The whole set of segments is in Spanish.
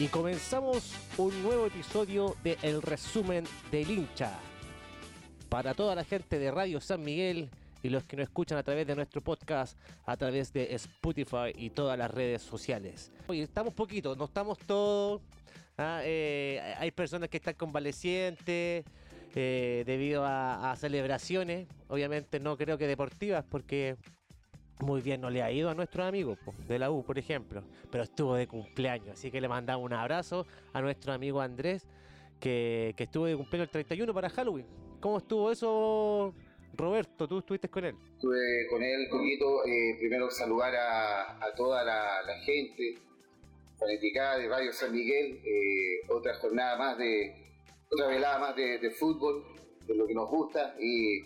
y comenzamos un nuevo episodio de El Resumen del Hincha. Para toda la gente de Radio San Miguel y los que nos escuchan a través de nuestro podcast, a través de Spotify y todas las redes sociales. Hoy estamos poquitos, no estamos todos. ¿ah? Eh, hay personas que están convalecientes eh, debido a, a celebraciones, obviamente no creo que deportivas, porque muy bien no le ha ido a nuestros amigos de la U, por ejemplo, pero estuvo de cumpleaños, así que le mandamos un abrazo a nuestro amigo Andrés, que, que estuvo de cumpleaños el 31 para Halloween. ¿Cómo estuvo eso, Roberto? ¿Tú estuviste con él? Estuve con él, poquito. Eh, primero saludar a, a toda la, la, gente fanaticada de Radio San Miguel, eh, otra jornada más de, otra velada más de, de fútbol, de lo que nos gusta, y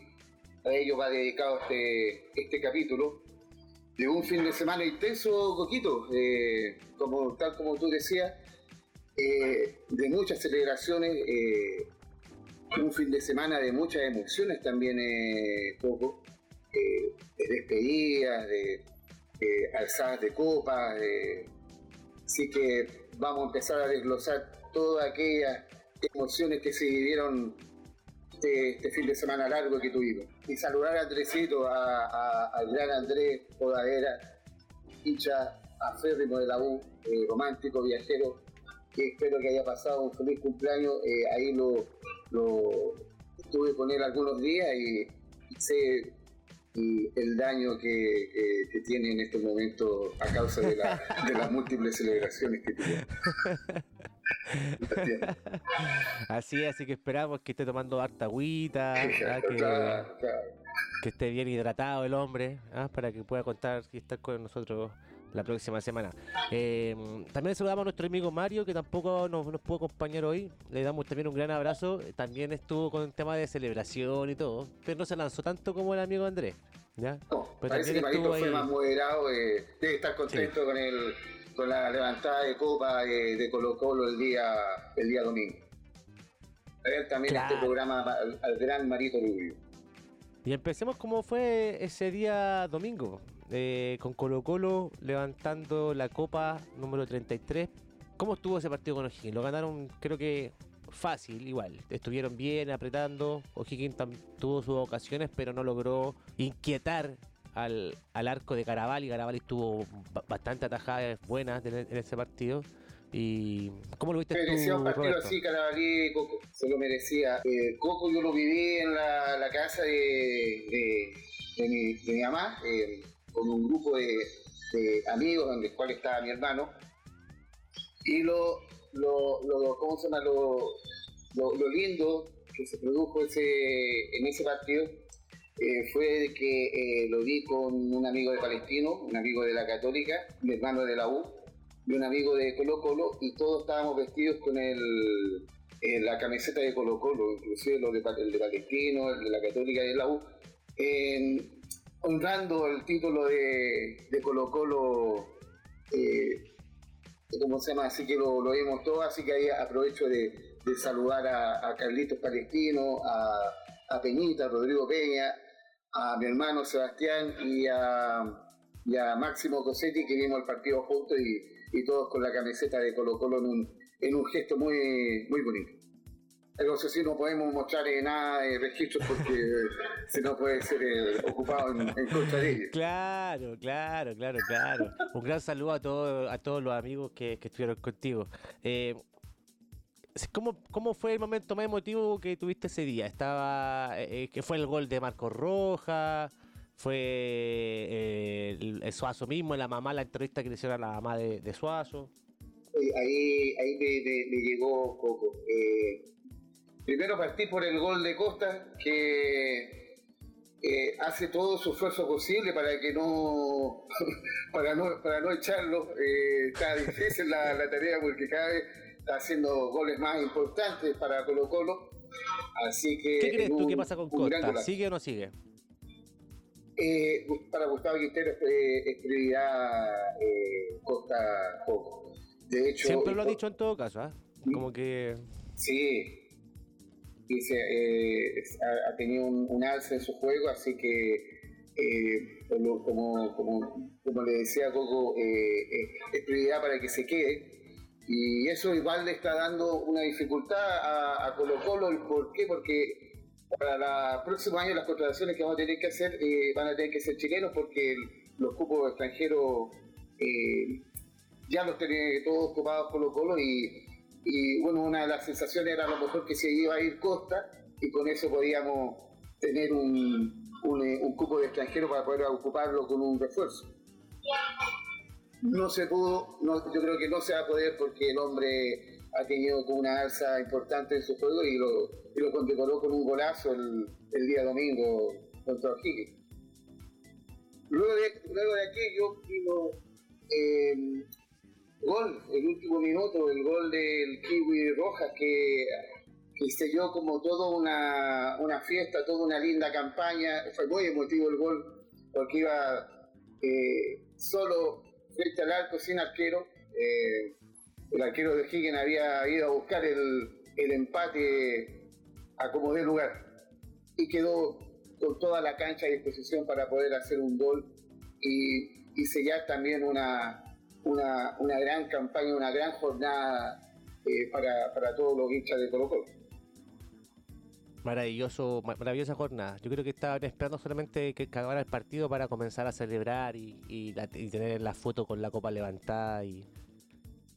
a ellos va dedicado este, este capítulo de un fin de semana intenso, Coquito, eh, como, tal como tú decías, eh, de muchas celebraciones, eh, un fin de semana de muchas emociones también, Coco, de despedidas, de, alzadas de copas, así que vamos a empezar a desglosar todas aquellas emociones que se vivieron este, este, fin de semana largo que tuvimos. Y saludar a Andresito, al gran Andrés Podadera, hincha aférrimo de la U, eh, romántico, viajero, que espero que haya pasado un feliz cumpleaños. Eh, ahí lo, lo, estuve con él algunos días y, sé el daño que, que, tiene en este momento a causa de, la, de las múltiples celebraciones que tiene. así así que esperamos que esté tomando harta agüita, que, esté bien hidratado el hombre, ¿ah? para que pueda contar y estar con nosotros la próxima semana. Eh, también saludamos a nuestro amigo Mario, que tampoco nos, nos, pudo acompañar hoy. Le damos también un gran abrazo. También estuvo con el tema de celebración y todo, pero no se lanzó tanto como el amigo Andrés. ¿ya? parece que Marito fue más moderado, eh, debe estar contento con el con la levantada de copa de, Colo Colo el día, el día domingo. A ver también este programa al, gran Marito Rubio. Y empecemos cómo fue ese día domingo, eh, con Colo Colo levantando la copa número 33. ¿Cómo estuvo ese partido con O'Higgins? Lo ganaron creo que fácil, igual. Estuvieron bien apretando. O'Higgins tuvo sus ocasiones, pero no logró inquietar al, al arco de Caraval y Caraval tuvo bastante atajadas buenas en, ese partido. ¿Y cómo lo viste merecía un partido así, Carabalí, Coco, se lo merecía. Eh, Coco yo lo viví en la, la casa de, de, de, mi, de, mi, mamá, eh, con un grupo de, amigos, donde el cual estaba mi hermano. Y lo, lo, lo ¿cómo se llama? Lo, lo, lindo que se produjo ese, en ese partido eh, fue que eh, lo vi con un amigo de Palestino, un amigo de la Católica, mi hermano de la U, y un amigo de Colo Colo, y todos estábamos vestidos con el, eh, la camiseta de Colo Colo, inclusive los de, el de Palestino, el de la Católica y de la U, honrando el título de, de Colo Colo, ¿cómo se llama? Así que lo, vimos todos, así que ahí aprovecho de, saludar a, Carlitos Palestino, a Peñita, a Rodrigo Peña, a mi hermano Sebastián y a, Máximo Cosetti que vimos el partido juntos y, todos con la camiseta de Colo Colo en un, en un gesto muy, muy bonito. Pero eso sí, no podemos mostrar nada de registros porque si no puede ser eh, ocupado en, contra de ellos. Claro, claro, claro, claro. Un gran saludo a todos a todos los amigos que, estuvieron contigo. Eh, ¿Cómo, ¿Cómo fue el momento más emotivo que tuviste ese día? Estaba eh, que fue el gol de Marco Roja, fue eh, el, Suazo mismo, la mamá, la entrevista que le hicieron a la mamá de, Suazo. Ahí, ahí me, llegó poco. Primero partí por el gol de Costa, que hace todo su esfuerzo posible para que no para no para no echarlo. está difícil la, la tarea porque cada vez está haciendo goles más importantes para Colo Colo. Así que ¿Qué crees tú que pasa con Costa? ¿Sigue o no sigue? Eh, para Gustavo Quintero es, prioridad eh, Costa poco. De hecho, siempre lo ha dicho en todo caso, ¿ah? Como que. Sí, eh, ha, tenido un, un, alza en su juego, así que, como, como, como, le decía Coco, es prioridad para que se quede Y eso igual le está dando una dificultad a, Colo Colo. ¿Y por qué? Porque para el próximo año las contrataciones que vamos a tener que hacer eh, van a tener que ser chilenos porque los cupos extranjeros eh, ya los tiene todos ocupados Colo Colo y, y, bueno, una de las sensaciones era a lo mejor que se iba a ir Costa y con eso podíamos tener un, un, cupo de extranjero para poder ocuparlo con un refuerzo. No se pudo, yo creo que no se va a poder porque el hombre ha tenido una alza importante en su juego y lo, y lo condecoró con un golazo el, el día domingo contra O'Higgins. Luego de, luego de aquello vino eh, gol, el último minuto, el gol del Kiwi Rojas que, que selló como toda una, una, fiesta, toda una linda campaña. Fue muy emotivo el gol porque iba eh, solo frente al arco sin arquero. Eh, el arquero de Higgins había ido a buscar el, el empate a como de lugar y quedó con toda la cancha a disposición para poder hacer un gol y, y sellar también una, una, una gran campaña, una gran jornada eh, para, para todos los hinchas de Colo Colo. Maravilloso, maravillosa jornada. Yo creo que estaban esperando solamente que acabara el partido para comenzar a celebrar y, y, tener la foto con la copa levantada y,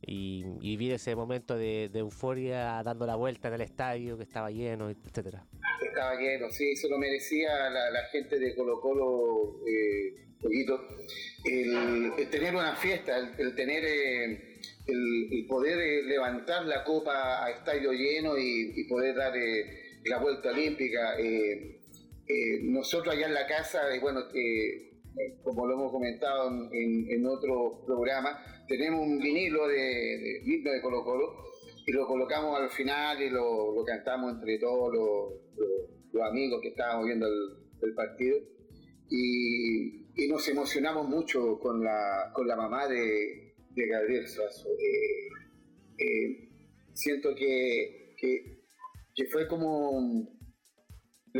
y, vivir ese momento de, euforia dando la vuelta en el estadio que estaba lleno, etcétera. Estaba lleno, sí, se lo merecía la, gente de Colo Colo, eh, el, tener una fiesta, el, tener eh, el, poder eh, levantar la copa a estadio lleno y, poder dar la vuelta olímpica. nosotros allá en la casa, bueno, como lo hemos comentado en, otro programa, tenemos un vinilo de, de, de Colo Colo y lo colocamos al final y lo, cantamos entre todos los, amigos que estábamos viendo el, partido. Y, nos emocionamos mucho con la, con la mamá de, Gabriel Suazo. Eh, eh, siento que, que, fue como,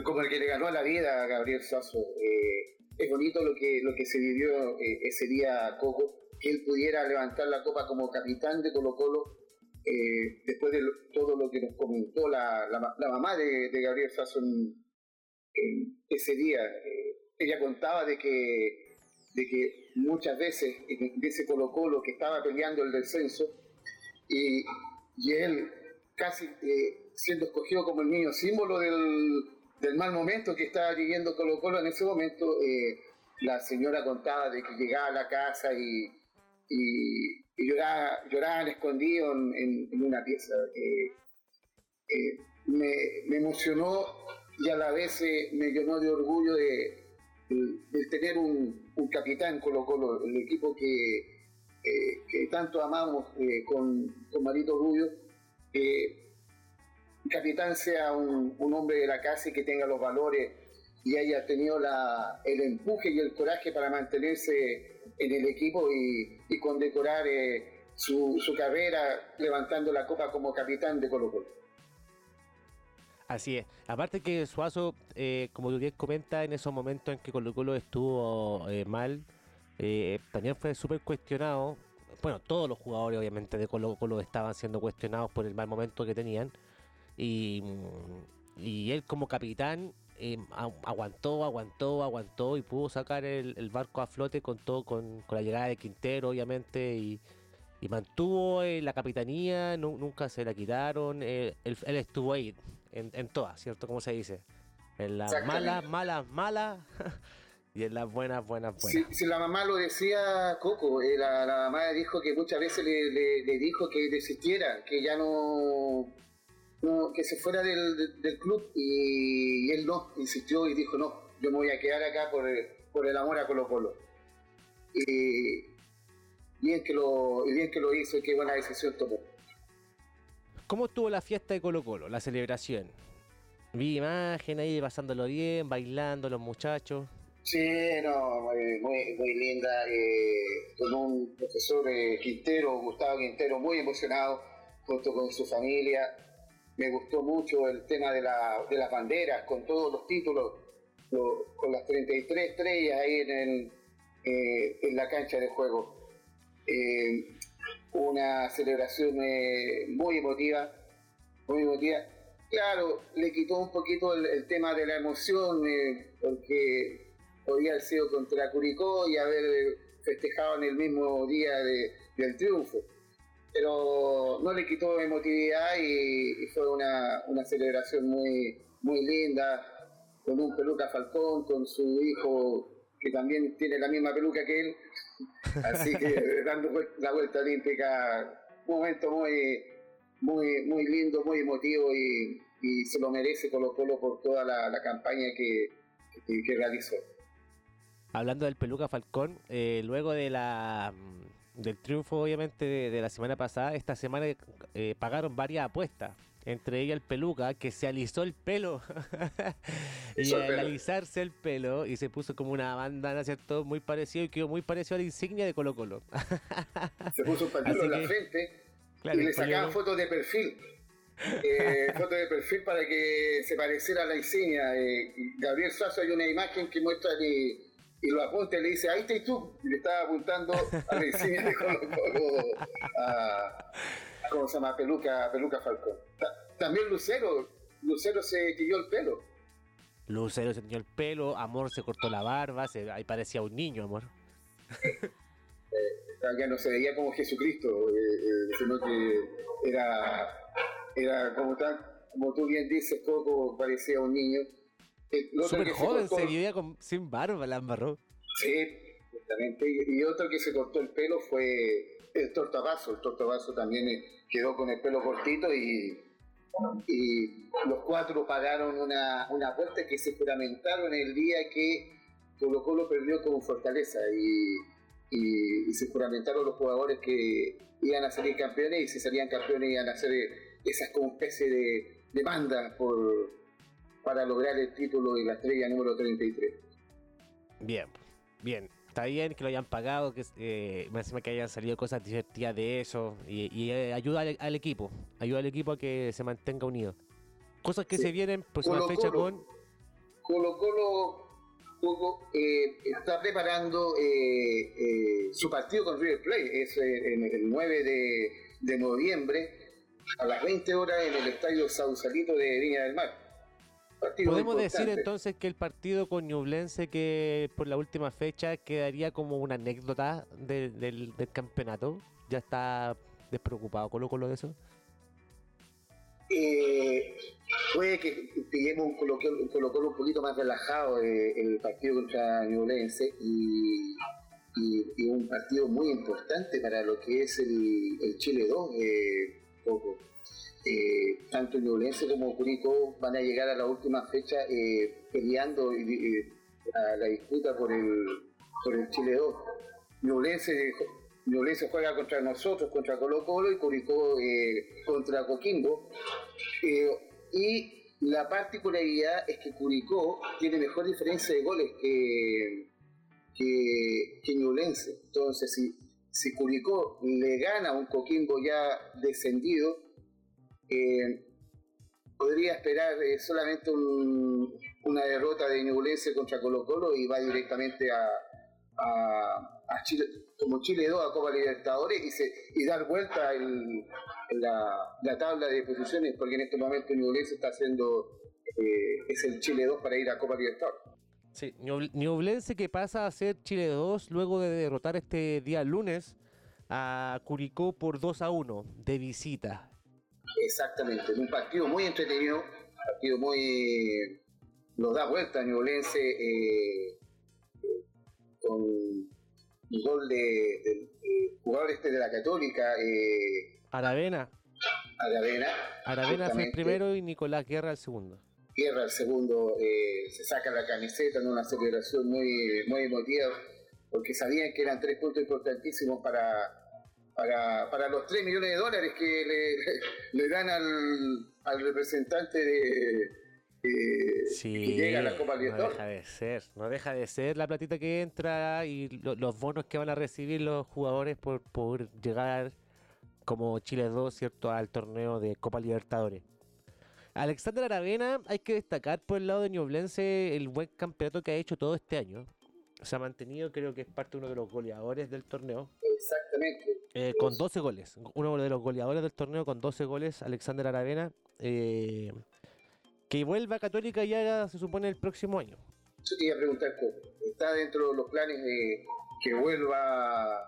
como el que le ganó la vida a Gabriel Suazo. Eh, es bonito lo que, lo que se vivió ese día, Coco que él pudiera levantar la copa como capitán de Colo Colo, eh, después de todo lo que nos comentó la, la, mamá de, Gabriel Sasson ese día. Eh, ella contaba de que, de que muchas veces en ese Colo Colo que estaba peleando el descenso y, y él casi eh, siendo escogido como el niño símbolo del, del, mal momento que estaba viviendo Colo Colo en ese momento, la señora contaba de que llegaba a la casa y y, lloraban escondidos en, una pieza. Eh, eh, me, emocionó y a la vez eh, me llenó de orgullo de, tener un, capitán Colo Colo, el equipo que, que tanto amamos con, con Marito Rubio, que el capitán sea un, un, hombre de la casa y que tenga los valores y haya tenido la, el empuje y el coraje para mantenerse en el equipo y, y condecorar eh, su, su, carrera levantando la copa como capitán de Colo Colo. Así es. Aparte que Suazo, eh, como tú bien comenta, en esos momentos en que Colo Colo estuvo eh, mal, también fue súper cuestionado. Bueno, todos los jugadores obviamente de Colo Colo estaban siendo cuestionados por el mal momento que tenían. Y, él como capitán eh, aguantó, aguantó, aguantó y pudo sacar el, barco a flote con todo, con, la llegada de Quintero, obviamente, y, mantuvo eh, la capitanía, nunca se la quitaron, eh, él, estuvo ahí, en, todas, ¿cierto? Como se dice? En las malas, malas, malas, y en las buenas, buenas, buenas. Si, la mamá lo decía, Coco, la, mamá dijo que muchas veces le dijo que desistiera, que ya no que se fuera del, del, club y, él no, insistió y dijo, no, yo me voy a quedar acá por el, por el amor a Colo Colo. Y bien que lo, bien que lo hizo y qué buena decisión tomó. ¿Cómo estuvo la fiesta de Colo Colo, la celebración? Vi imagen ahí pasándolo bien, bailando los muchachos. Sí, no, muy, muy, linda, eh, con un profesor eh, Quintero, Gustavo Quintero, muy emocionado, junto con su familia, me gustó mucho el tema de, la, de las banderas, con todos los títulos, con las 33 estrellas ahí en, eh, en la cancha de juego. Eh, una celebración eh, muy emotiva, muy emotiva. Claro, le quitó un poquito el, tema de la emoción, eh, porque podía haber sido contra Curicó y haber festejado en el mismo día del triunfo. Pero no le quitó emotividad y, fue una, celebración muy, muy linda, con un peluca Falcón, con su hijo que también tiene la misma peluca que él. Así que dando la vuelta olímpica, un momento muy, muy, muy lindo, muy emotivo y, se lo merece Colo Colo por toda la, campaña que, que, realizó. Hablando del peluca Falcón, eh, luego de la mm, del triunfo obviamente de, la semana pasada, esta semana eh, pagaron varias apuestas entre ella el peluca, que se alisó el pelo. y al alisarse el pelo y se puso como una bandana, ¿cierto? Muy parecido y quedó muy parecido a la insignia de Colo Colo. se puso un pañuelo en la frente y le sacaban fotos de perfil. Eh, fotos de perfil para que se pareciera a la insignia. Eh, Gabriel Sasso hay una imagen que muestra y, y lo apunta y le dice, ahí estás tú. Y le estaba apuntando a la insignia de Colo Colo. A, ¿Cómo se llama? Peluca, peluca Falcón. También Lucero, Lucero se tiñó el pelo. Lucero se tiñó el pelo, Amor se cortó la barba, se, ahí parecía un niño, Amor. eh, ya no se veía como Jesucristo, eh, eh, sino que era, era como, tan, como tú bien dices, poco parecía un niño. Súper joven, se, vivía sin barba, la embarró. Sí, justamente. Y otro que se cortó el pelo fue el tortabazo. El tortabazo también quedó con el pelo cortito y y los cuatro pagaron una, una apuesta que se juramentaron el día que Colo Colo perdió con Fortaleza y, se juramentaron los jugadores que iban a salir campeones y si salían campeones iban a hacer esas como especie de demanda por, para lograr el título de la estrella número 33. Bien, bien está bien que lo hayan pagado, que eh, encima que hayan salido cosas divertidas de eso y, eh, ayuda al, equipo, ayuda al equipo a que se mantenga unido. Cosas que se vienen, pues una fecha con... Colo Colo eh, está preparando eh, su partido con River Plate, es el 9 de, de noviembre a las 20 horas en el estadio Sausalito de Viña del Mar. Podemos decir entonces que el partido con Ñublense que por la última fecha quedaría como una anécdota del, campeonato. ¿Ya está despreocupado Colo Colo de eso? Eh, puede que pillemos un Colo, Colo, un poquito más relajado eh, el partido contra Ñublense y, un partido muy importante para lo que es el, Chile 2. Eh, poco eh, tanto Ñublense como Curicó van a llegar a la última fecha eh, peleando eh, a la disputa por el, por el Chile 2. Ñublense, juega contra nosotros, contra Colo Colo y Curicó contra Coquimbo. y la particularidad es que Curicó tiene mejor diferencia de goles que, que, que Ñublense. Entonces, si, si Curicó le gana a un Coquimbo ya descendido, podría esperar eh, solamente una derrota de Ñublense contra Colo Colo y va directamente a, Chile, como Chile 2 a Copa Libertadores y, y dar vuelta en la, tabla de posiciones, porque en este momento Ñublense está haciendo, eh, es el Chile 2 para ir a Copa Libertadores. Sí, Ñublense que pasa a ser Chile 2 luego de derrotar este día lunes a Curicó por 2 a 1 de visita. Exactamente, un partido muy entretenido, un partido muy. nos da vuelta a Ñublense eh, con un gol de, jugador este de la Católica. Eh, Aravena. Aravena. Aravena fue el primero y Nicolás Guerra el segundo. Guerra el segundo eh, se saca la camiseta en una celebración muy, muy emotiva porque sabían que eran tres puntos importantísimos para para, para los 3 millones de dólares que le, le dan al, al, representante de, que llega a la Copa No deja de ser, no deja de ser la platita que entra y los bonos que van a recibir los jugadores por, por llegar como Chile 2, ¿cierto?, al torneo de Copa Libertadores. Alexander Aravena, hay que destacar por el lado de Ñublense el buen campeonato que ha hecho todo este año. Se ha mantenido, creo que es parte de uno de los goleadores del torneo. Exactamente. Eh, con 12 goles. Uno de los goleadores del torneo con 12 goles, Alexander Aravena. Eh, que vuelva a Católica ya se supone el próximo año. Yo te iba a preguntar, ¿está dentro de los planes de que vuelva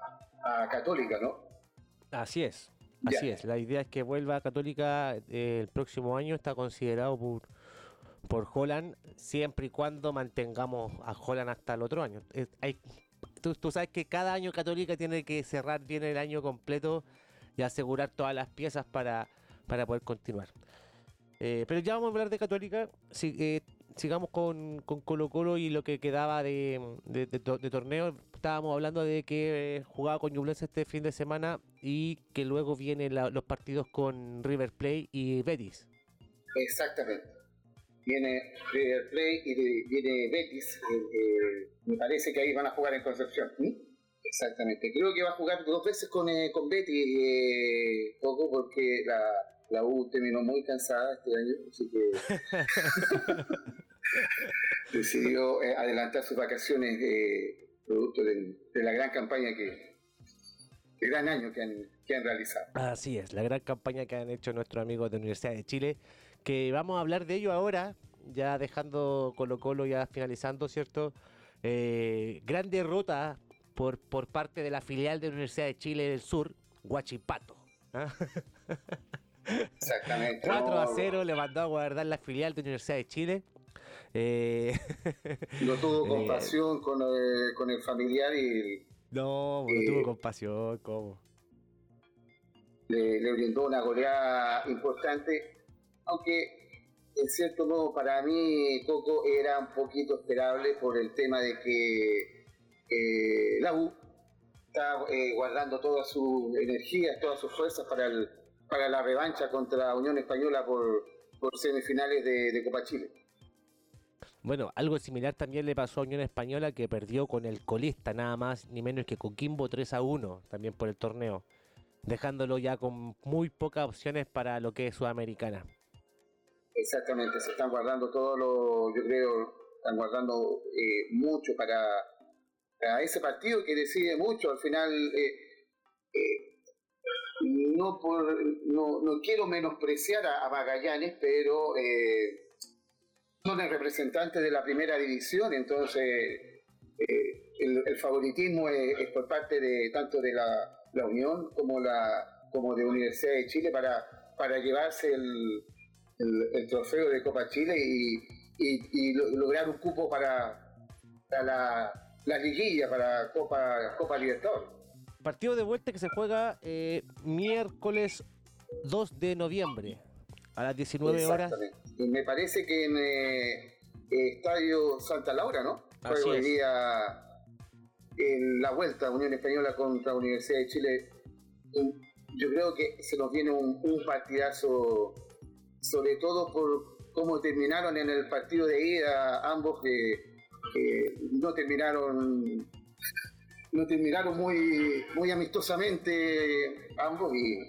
a Católica, no? Así es, así es. La idea es que vuelva a Católica eh, el próximo año. Está considerado por, por Holland, siempre y cuando mantengamos a Holland hasta el otro año. hay, tú, sabes que cada año Católica tiene que cerrar bien el año completo y asegurar todas las piezas para, para poder continuar. Eh, pero ya vamos a hablar de Católica. Eh, sigamos con, Colo Colo y lo que quedaba de, torneo. Estábamos hablando de que eh, jugaba con Ñublense este fin de semana y que luego vienen los partidos con River Plate y Betis. Exactamente. Viene River Plate y viene Betis. me parece que ahí van a jugar en Concepción. Exactamente. Creo que va a jugar dos veces con, con Betis, poco porque la la U terminó muy cansada este año, así que decidió eh, adelantar sus vacaciones de producto de, la gran campaña que, el gran año que han, que han realizado. Así es, la gran campaña que han hecho nuestros amigos de la Universidad de Chile, que vamos a hablar de ello ahora, ya dejando Colo Colo ya finalizando, ¿cierto? Eh, gran derrota por, por parte de la filial de la Universidad de Chile del Sur, Guachipato. ¿ah? Exactamente. 4 a 0 le mandó a guardar la filial de la Universidad de Chile. Eh, no tuvo eh, compasión con, el, con el familiar y. No, no tuvo compasión, ¿cómo? Le, le, brindó una goleada importante, aunque en cierto modo para mí Coco era un poquito esperable por el tema de que eh, la U está guardando todas sus energías, todas sus fuerzas para la revancha contra Unión Española por, semifinales de, Copa Chile. Bueno, algo similar también le pasó a Unión Española que perdió con el colista nada más ni menos que Coquimbo 3 a 1 también por el torneo, dejándolo ya con muy pocas opciones para lo que es Sudamericana. Exactamente, se están guardando todos los, yo creo, están guardando eh, mucho para, ese partido que decide mucho. Al final, eh, eh, no, por, no, quiero menospreciar a, Magallanes, pero son el representante de la primera división, entonces el, favoritismo es, por parte de tanto de la, Unión como la como de Universidad de Chile para llevarse el, el, trofeo de Copa Chile y, y, lograr un cupo para, para la, la liguilla, para Copa, Copa Libertadores. Partido de vuelta que se juega eh, miércoles 2 de noviembre a las 19 horas. Me parece que en eh, Estadio Santa Laura, ¿no? Juego hoy día en la vuelta Unión Española contra Universidad de Chile. Yo creo que se nos viene un, partidazo, sobre todo por cómo terminaron en el partido de ida ambos que no terminaron no terminaron muy, muy amistosamente ambos y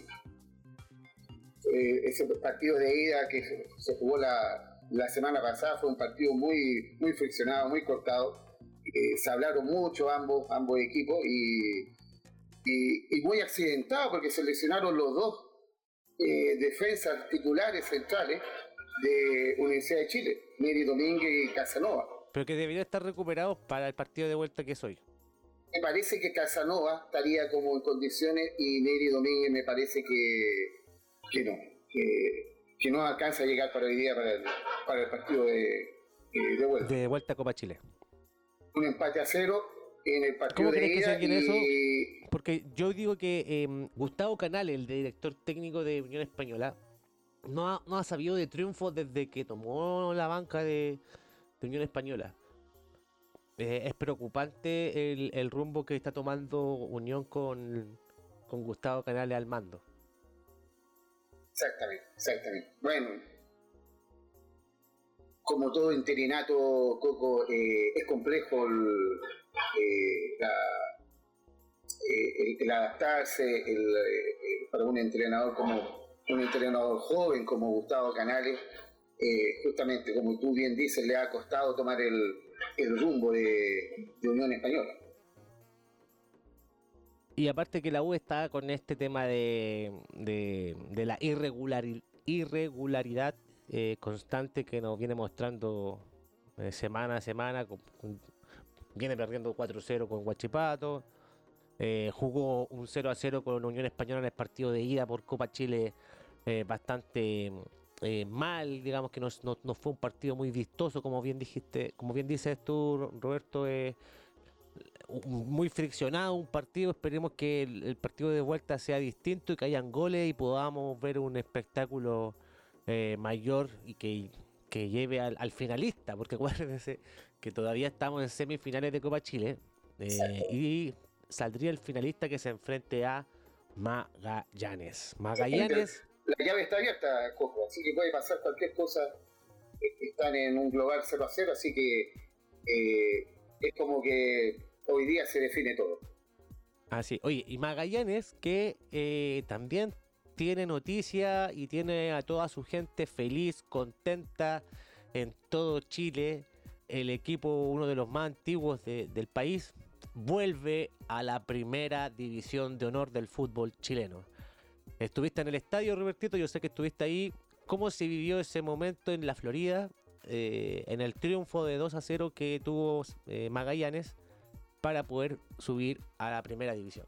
eh, ese partido de ida que se, jugó la, la, semana pasada fue un partido muy, muy friccionado, muy cortado. Eh, se hablaron mucho ambos, ambos equipos y, y, muy accidentado porque se lesionaron los dos eh, defensas titulares centrales de Universidad de Chile, Neri Domínguez y Casanova. Pero que deberían estar recuperados para el partido de vuelta que es hoy me parece que Casanova estaría como en condiciones y Neri Domínguez me parece que, que no, que, no alcanza a llegar para hoy día para el, para el partido de, de, vuelta. De vuelta a Copa Chile. Un empate a cero en el partido de ida que eso? Porque yo digo que em, Gustavo Canal, el director técnico de Unión Española, no ha, no ha sabido de triunfo desde que tomó la banca de, de Unión Española. Eh, es preocupante el, rumbo que está tomando Unión con, Gustavo Canales al mando. Exactamente, exactamente. Bueno, como todo interinato, Coco, eh, es complejo el, eh, adaptarse para un entrenador como un entrenador joven como Gustavo Canales. justamente, como tú bien dices, le ha costado tomar el, el rumbo de, Unión Española. Y aparte que la U está con este tema de, la irregularidad eh, constante que nos viene mostrando eh, semana a semana, viene perdiendo 4-0 con Guachipato, eh, jugó un 0 0 con Unión Española en el partido de ida por Copa Chile bastante mal, digamos que no, fue un partido muy vistoso, como bien dijiste, como bien dices tú, Roberto, muy friccionado un partido. Esperemos que el, partido de vuelta sea distinto y que hayan goles y podamos ver un espectáculo eh, mayor y que, lleve al, finalista, porque acuérdense que todavía estamos en semifinales de Copa Chile eh, y saldría el finalista que se enfrente a Magallanes. Magallanes. La llave está abierta, Coco, así que puede pasar cualquier cosa. Están en un global 0 a 0, así que eh, es como que hoy día se define todo. Así, oye, y Magallanes que eh, también tiene noticia y tiene a toda su gente feliz, contenta en todo Chile. El equipo, uno de los más antiguos del país, vuelve a la primera división de honor del fútbol chileno. Estuviste en el estadio, Robertito, yo sé que estuviste ahí. ¿Cómo se vivió ese momento en la Florida, eh, en el triunfo de 2 a 0 que tuvo eh, Magallanes? para poder subir a la primera división.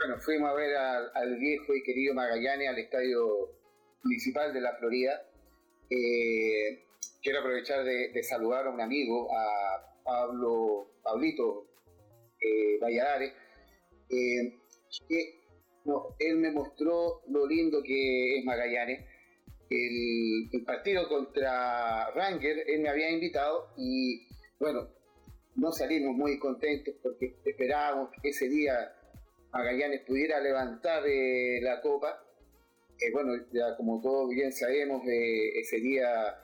Bueno, fuimos a ver al, viejo y querido Magallanes al estadio municipal de la Florida. Eh, quiero aprovechar de, saludar a un amigo, a Pablo, Pablito eh, Valladares, eh, que él me mostró lo lindo que es Magallanes. El, el, partido contra Ranger, él me había invitado y bueno, no salimos muy contentos porque esperábamos que ese día Magallanes pudiera levantar eh, la copa. Eh, bueno, ya como todos bien sabemos, eh, ese día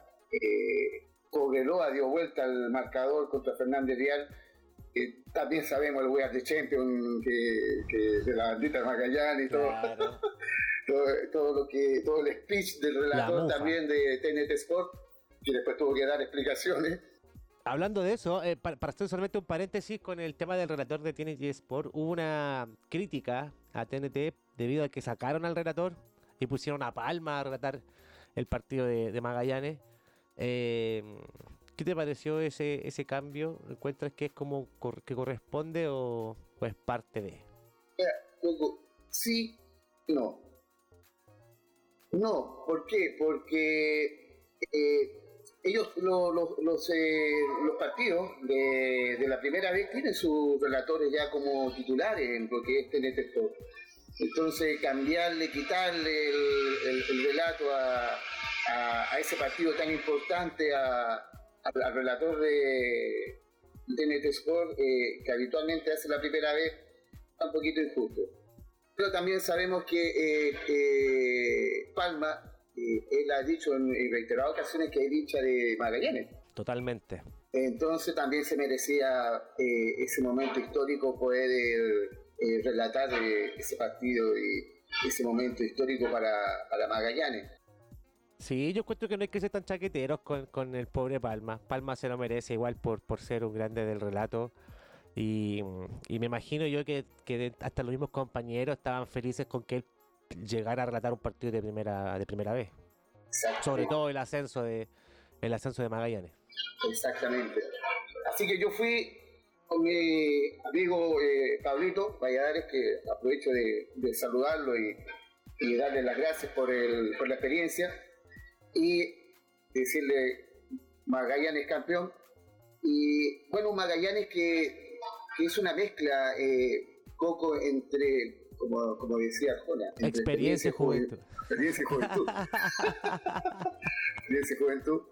Cobreloa dio vuelta al marcador contra Fernández Vial. también sabemos el We Are the Champion que, de la bandita de Magallanes y todo, todo, lo que, todo el speech del relator también de TNT Sport, que después tuvo que dar explicaciones. Hablando de eso, eh, para, hacer solamente un paréntesis con el tema del relator de TNT Sport, hubo una crítica a TNT debido a que sacaron al relator y pusieron a Palma a relatar el partido de, Magallanes. Eh, ¿Qué te pareció ese, ese cambio? ¿Encuentras que es como que corresponde o, es parte de? Sí, no. No, ¿por qué? Porque eh, ellos, los, eh, los, partidos de, la primera vez tienen sus relatores ya como titulares en lo que es Sport. Entonces, cambiarle, quitarle el, relato a, ese partido tan importante al relator de TNT Sport, eh, que habitualmente hace la primera vez, es un poquito injusto. Pero también sabemos que eh, Palma él ha dicho en, reiteradas ocasiones que es hincha de Magallanes. Totalmente. Entonces también se merecía eh, ese momento histórico poder eh, relatar eh, ese partido y ese momento histórico para, para Magallanes. Sí, yo encuentro que no hay que ser tan chaqueteros con, el pobre Palma. Palma se lo merece igual por, por ser un grande del relato. Y, me imagino yo que, que, hasta los mismos compañeros estaban felices con que él llegar a relatar un partido de primera, de primera vez. Sobre todo el ascenso de el ascenso de Magallanes. Exactamente. Así que yo fui con mi amigo eh, Pablito Valladares, que aprovecho de, saludarlo y, darle las gracias por, el, por la experiencia y decirle Magallanes campeón. Y bueno, Magallanes que, que es una mezcla, eh, Coco, entre como, como decía Jona. Experiencia y juventud. Experiencia y juventud. experiencia y juventud.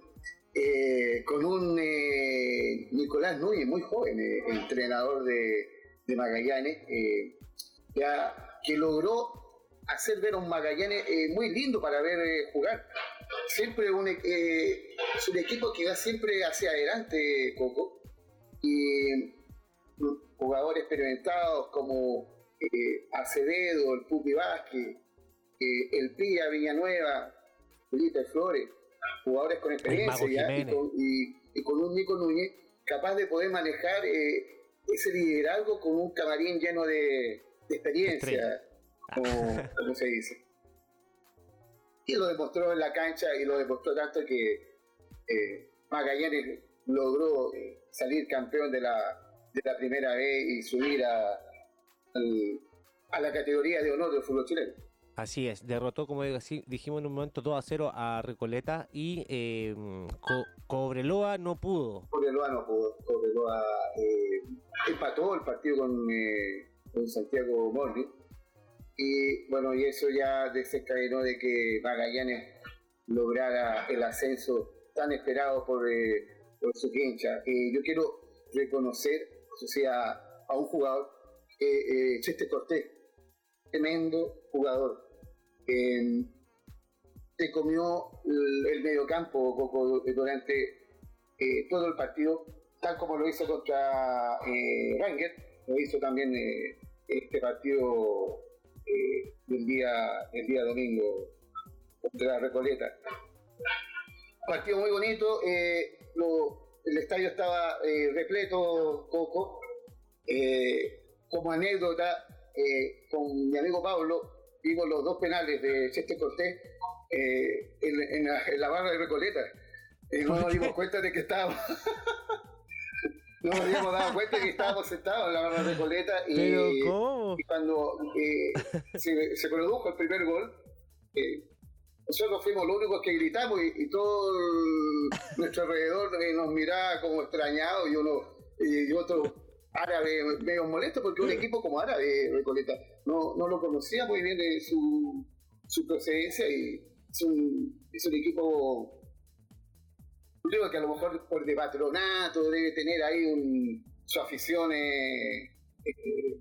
Eh, con un eh, Nicolás Núñez, muy joven, eh, entrenador de, de Magallanes, ya, que logró hacer ver a un Magallanes muy lindo para ver jugar. Siempre un, es un equipo que va siempre hacia adelante, Coco. Y jugadores experimentados como eh, Acevedo, el Pupi Vázquez, eh, el Pía Villanueva, Felipe Flores, jugadores con experiencia y, con, un Nico Núñez capaz de poder manejar eh, ese liderazgo con un camarín lleno de, experiencia, como, se dice. Y lo demostró en la cancha y lo demostró tanto que eh, Magallanes logró eh, salir campeón de la, de la primera vez y subir a, a la categoría de honor del fútbol chileno. Así es, derrotó, como dijimos en un momento, 2 a 0 a Recoleta y eh, Cobreloa no pudo. Cobreloa no pudo. Cobreloa eh, empató el partido con, eh, con Santiago Morri. Y bueno, y eso ya desencadenó de que Magallanes lograra el ascenso tan esperado por, eh, por su hincha. yo quiero reconocer, o sea, a un jugador, Cheste Cortés, tremendo jugador, se comió el, mediocampo durante eh, todo el partido, tal como lo hizo contra eh, Ranger, lo hizo también eh, este partido eh, del día, el día domingo contra Recoleta. Partido muy bonito, el estadio estaba repleto, Coco. Como anécdota, con mi amigo Pablo, vimos los dos penales de Cheste Cortés eh, en, la, barra de Recoleta. Y no nos dimos cuenta de que estábamos. no nos habíamos dado cuenta de que estábamos sentados en la barra de Recoleta. Y, cuando eh, se, produjo el primer gol, eh, nosotros fuimos los únicos que gritamos y, todo nuestro alrededor nos miraba como extrañado y uno y otro árabe medio molesto porque un equipo como árabe Recoleta no, no lo conocía muy bien de su, su procedencia y es un, es un equipo creo que a lo mejor por de patronato debe tener ahí un, su afición eh, eh,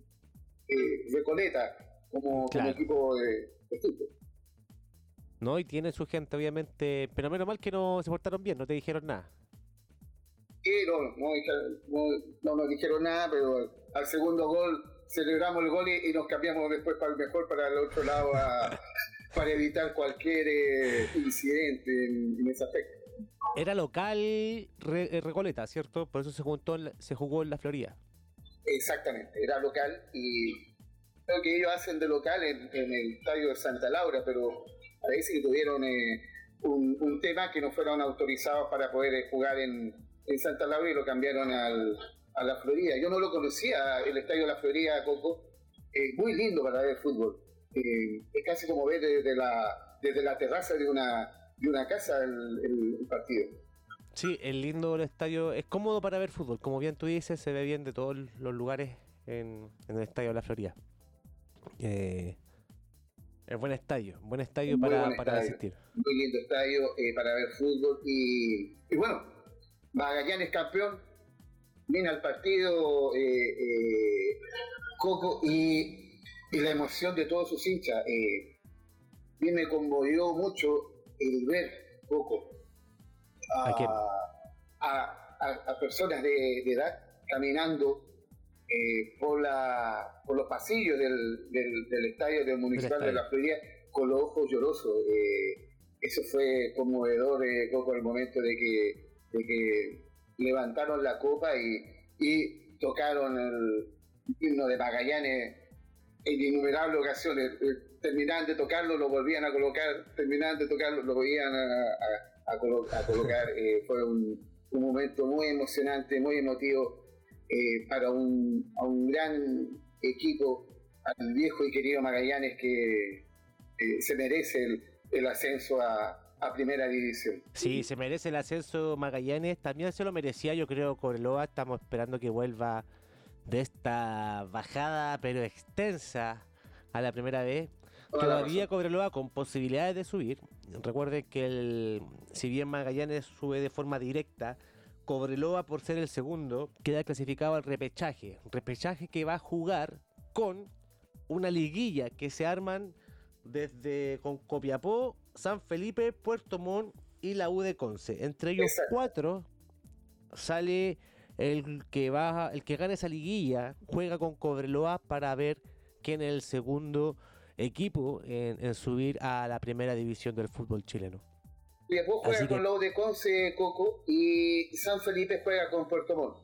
eh Recoleta como, equipo de, fútbol. No, y tiene su gente, obviamente, pero menos mal que no se portaron bien, no te dijeron nada. No, no, no, nos dijeron nada, pero al segundo gol celebramos el gol y, nos cambiamos después para el mejor, para el otro lado, para evitar cualquier eh, incidente en, ese aspecto. Era local eh, Recoleta, ¿cierto? Por eso se, juntó, se jugó en la Florida. Exactamente, era local y creo que ellos hacen de local en, el estadio de Santa Laura, pero parece que tuvieron eh, un, tema que no fueron autorizados para poder jugar en, en Santa Laura y lo cambiaron al, a la Florida. Yo no lo conocía, el estadio de la Florida, Coco. Es muy lindo para ver fútbol. Eh, es casi como ver desde la, desde la terraza de una, de una casa el, partido. Sí, es lindo el estadio, es cómodo para ver fútbol. Como bien tú dices, se ve bien de todos los lugares en, el estadio de la Florida. Eh, es buen estadio, buen estadio para, para asistir. Muy lindo estadio eh, para ver fútbol. Y, y bueno, Magallanes campeón, viene al partido eh, eh, Coco y, la emoción de todos sus hinchas. Eh, me conmovió mucho el ver Coco a, personas de, edad caminando eh, por, la, por los pasillos del, del, estadio del Municipal de la Florida con los ojos llorosos. eso fue conmovedor, Coco, el momento de que, de que levantaron la copa y, tocaron el himno de Magallanes en innumerables ocasiones. Eh, terminaban de tocarlo, lo volvían a colocar, terminaban de tocarlo, lo volvían a, colocar. Eh, fue un, momento muy emocionante, muy emotivo eh, para un, gran equipo, al viejo y querido Magallanes que se merece el ascenso a, a primera división. Sí, se merece el ascenso Magallanes, también se lo merecía yo creo Corloa, estamos esperando que vuelva de esta bajada pero extensa a la primera vez. Todavía Cobreloa con posibilidades de subir. Recuerden que el, si bien Magallanes sube de forma directa, Cobreloa por ser el segundo queda clasificado al repechaje. Repechaje que va a jugar con una liguilla que se arman desde con Copiapó, San Felipe, Puerto Montt y la U de Conce. Entre ellos cuatro sale el que baja, el que gana esa liguilla, juega con Cobreloa para ver quién es el segundo equipo en, subir a la primera división del fútbol chileno. Después juega con los de Conce, Coco, y San Felipe juega con Puerto Montt.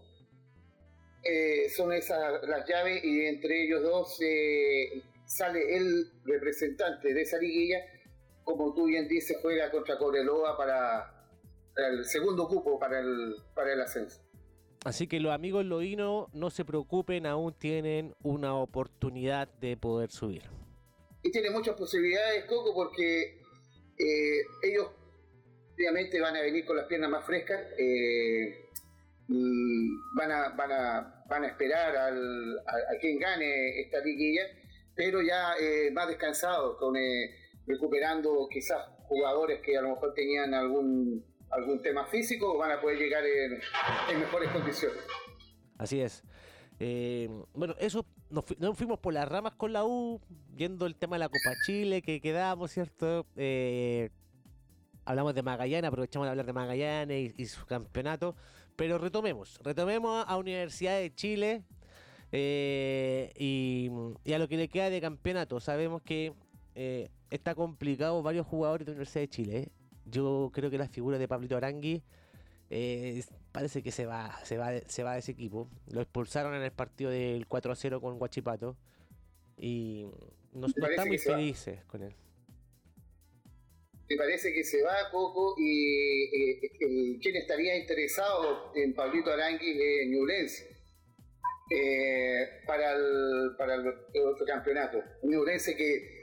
Eh, son esas las llaves y entre ellos dos eh, sale el representante de esa liguilla, como tú bien dices, juega contra Cobreloa para, el segundo cupo para el, para el ascenso. Así que los amigos loínos no se preocupen, aún tienen una oportunidad de poder subir. Y tiene muchas posibilidades, Coco, porque eh, ellos obviamente van a venir con las piernas más frescas. Eh, van a, van a, van a esperar al, a, quien gane esta liguilla, pero ya eh, más descansados, con, eh, recuperando quizás jugadores que a lo mejor tenían algún, algún tema físico, van a poder llegar en, mejores condiciones. Así es. Eh, bueno, eso nos, fuimos por las ramas con la U, viendo el tema de la Copa Chile que quedamos, ¿cierto? hablamos de Magallanes, aprovechamos de hablar de Magallanes y, su campeonato. Pero retomemos, retomemos a Universidad de Chile eh, y, a lo que le queda de campeonato. Sabemos que eh, está complicado varios jugadores de Universidad de Chile. ¿eh? Yo creo que la figura de Pablito Arangui parece que se va, se va, se va de ese equipo. Lo expulsaron en el partido del 4 0 con Guachipato y nos no estamos muy felices con él me parece que se va Coco y eh, quién estaría interesado en Pablito Arangui de Ñublense eh, para, el, para el otro campeonato. Ñublense que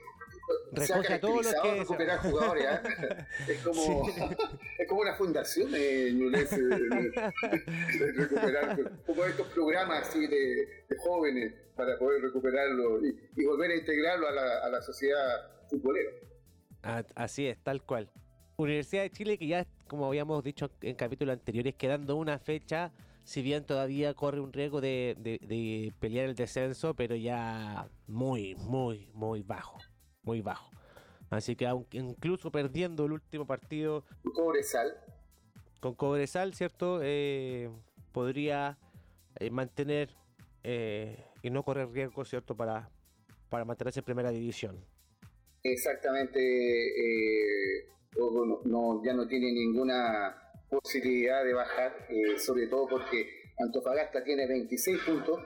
se ha caracterizado que recuperar jugadores. ¿ah? es, como, es como una fundación de Ñublense de, recuperar, como estos programas así de, jóvenes para poder recuperarlo y, volver a integrarlo a la, a la sociedad futbolera. Así es, tal cual. Universidad de Chile que ya, como habíamos dicho en capítulos anteriores, quedando una fecha, si bien todavía corre un riesgo de, pelear el descenso, pero ya muy, muy, muy bajo. Muy bajo. Así que aunque incluso perdiendo el último partido... Con Cobresal. Con Cobresal, ¿cierto? Eh, podría eh, mantener eh, y no correr riesgo, ¿cierto? Para, para mantenerse en primera división exactamente no, ya no tiene ninguna posibilidad de bajar, eh, sobre todo porque Antofagasta tiene 26 puntos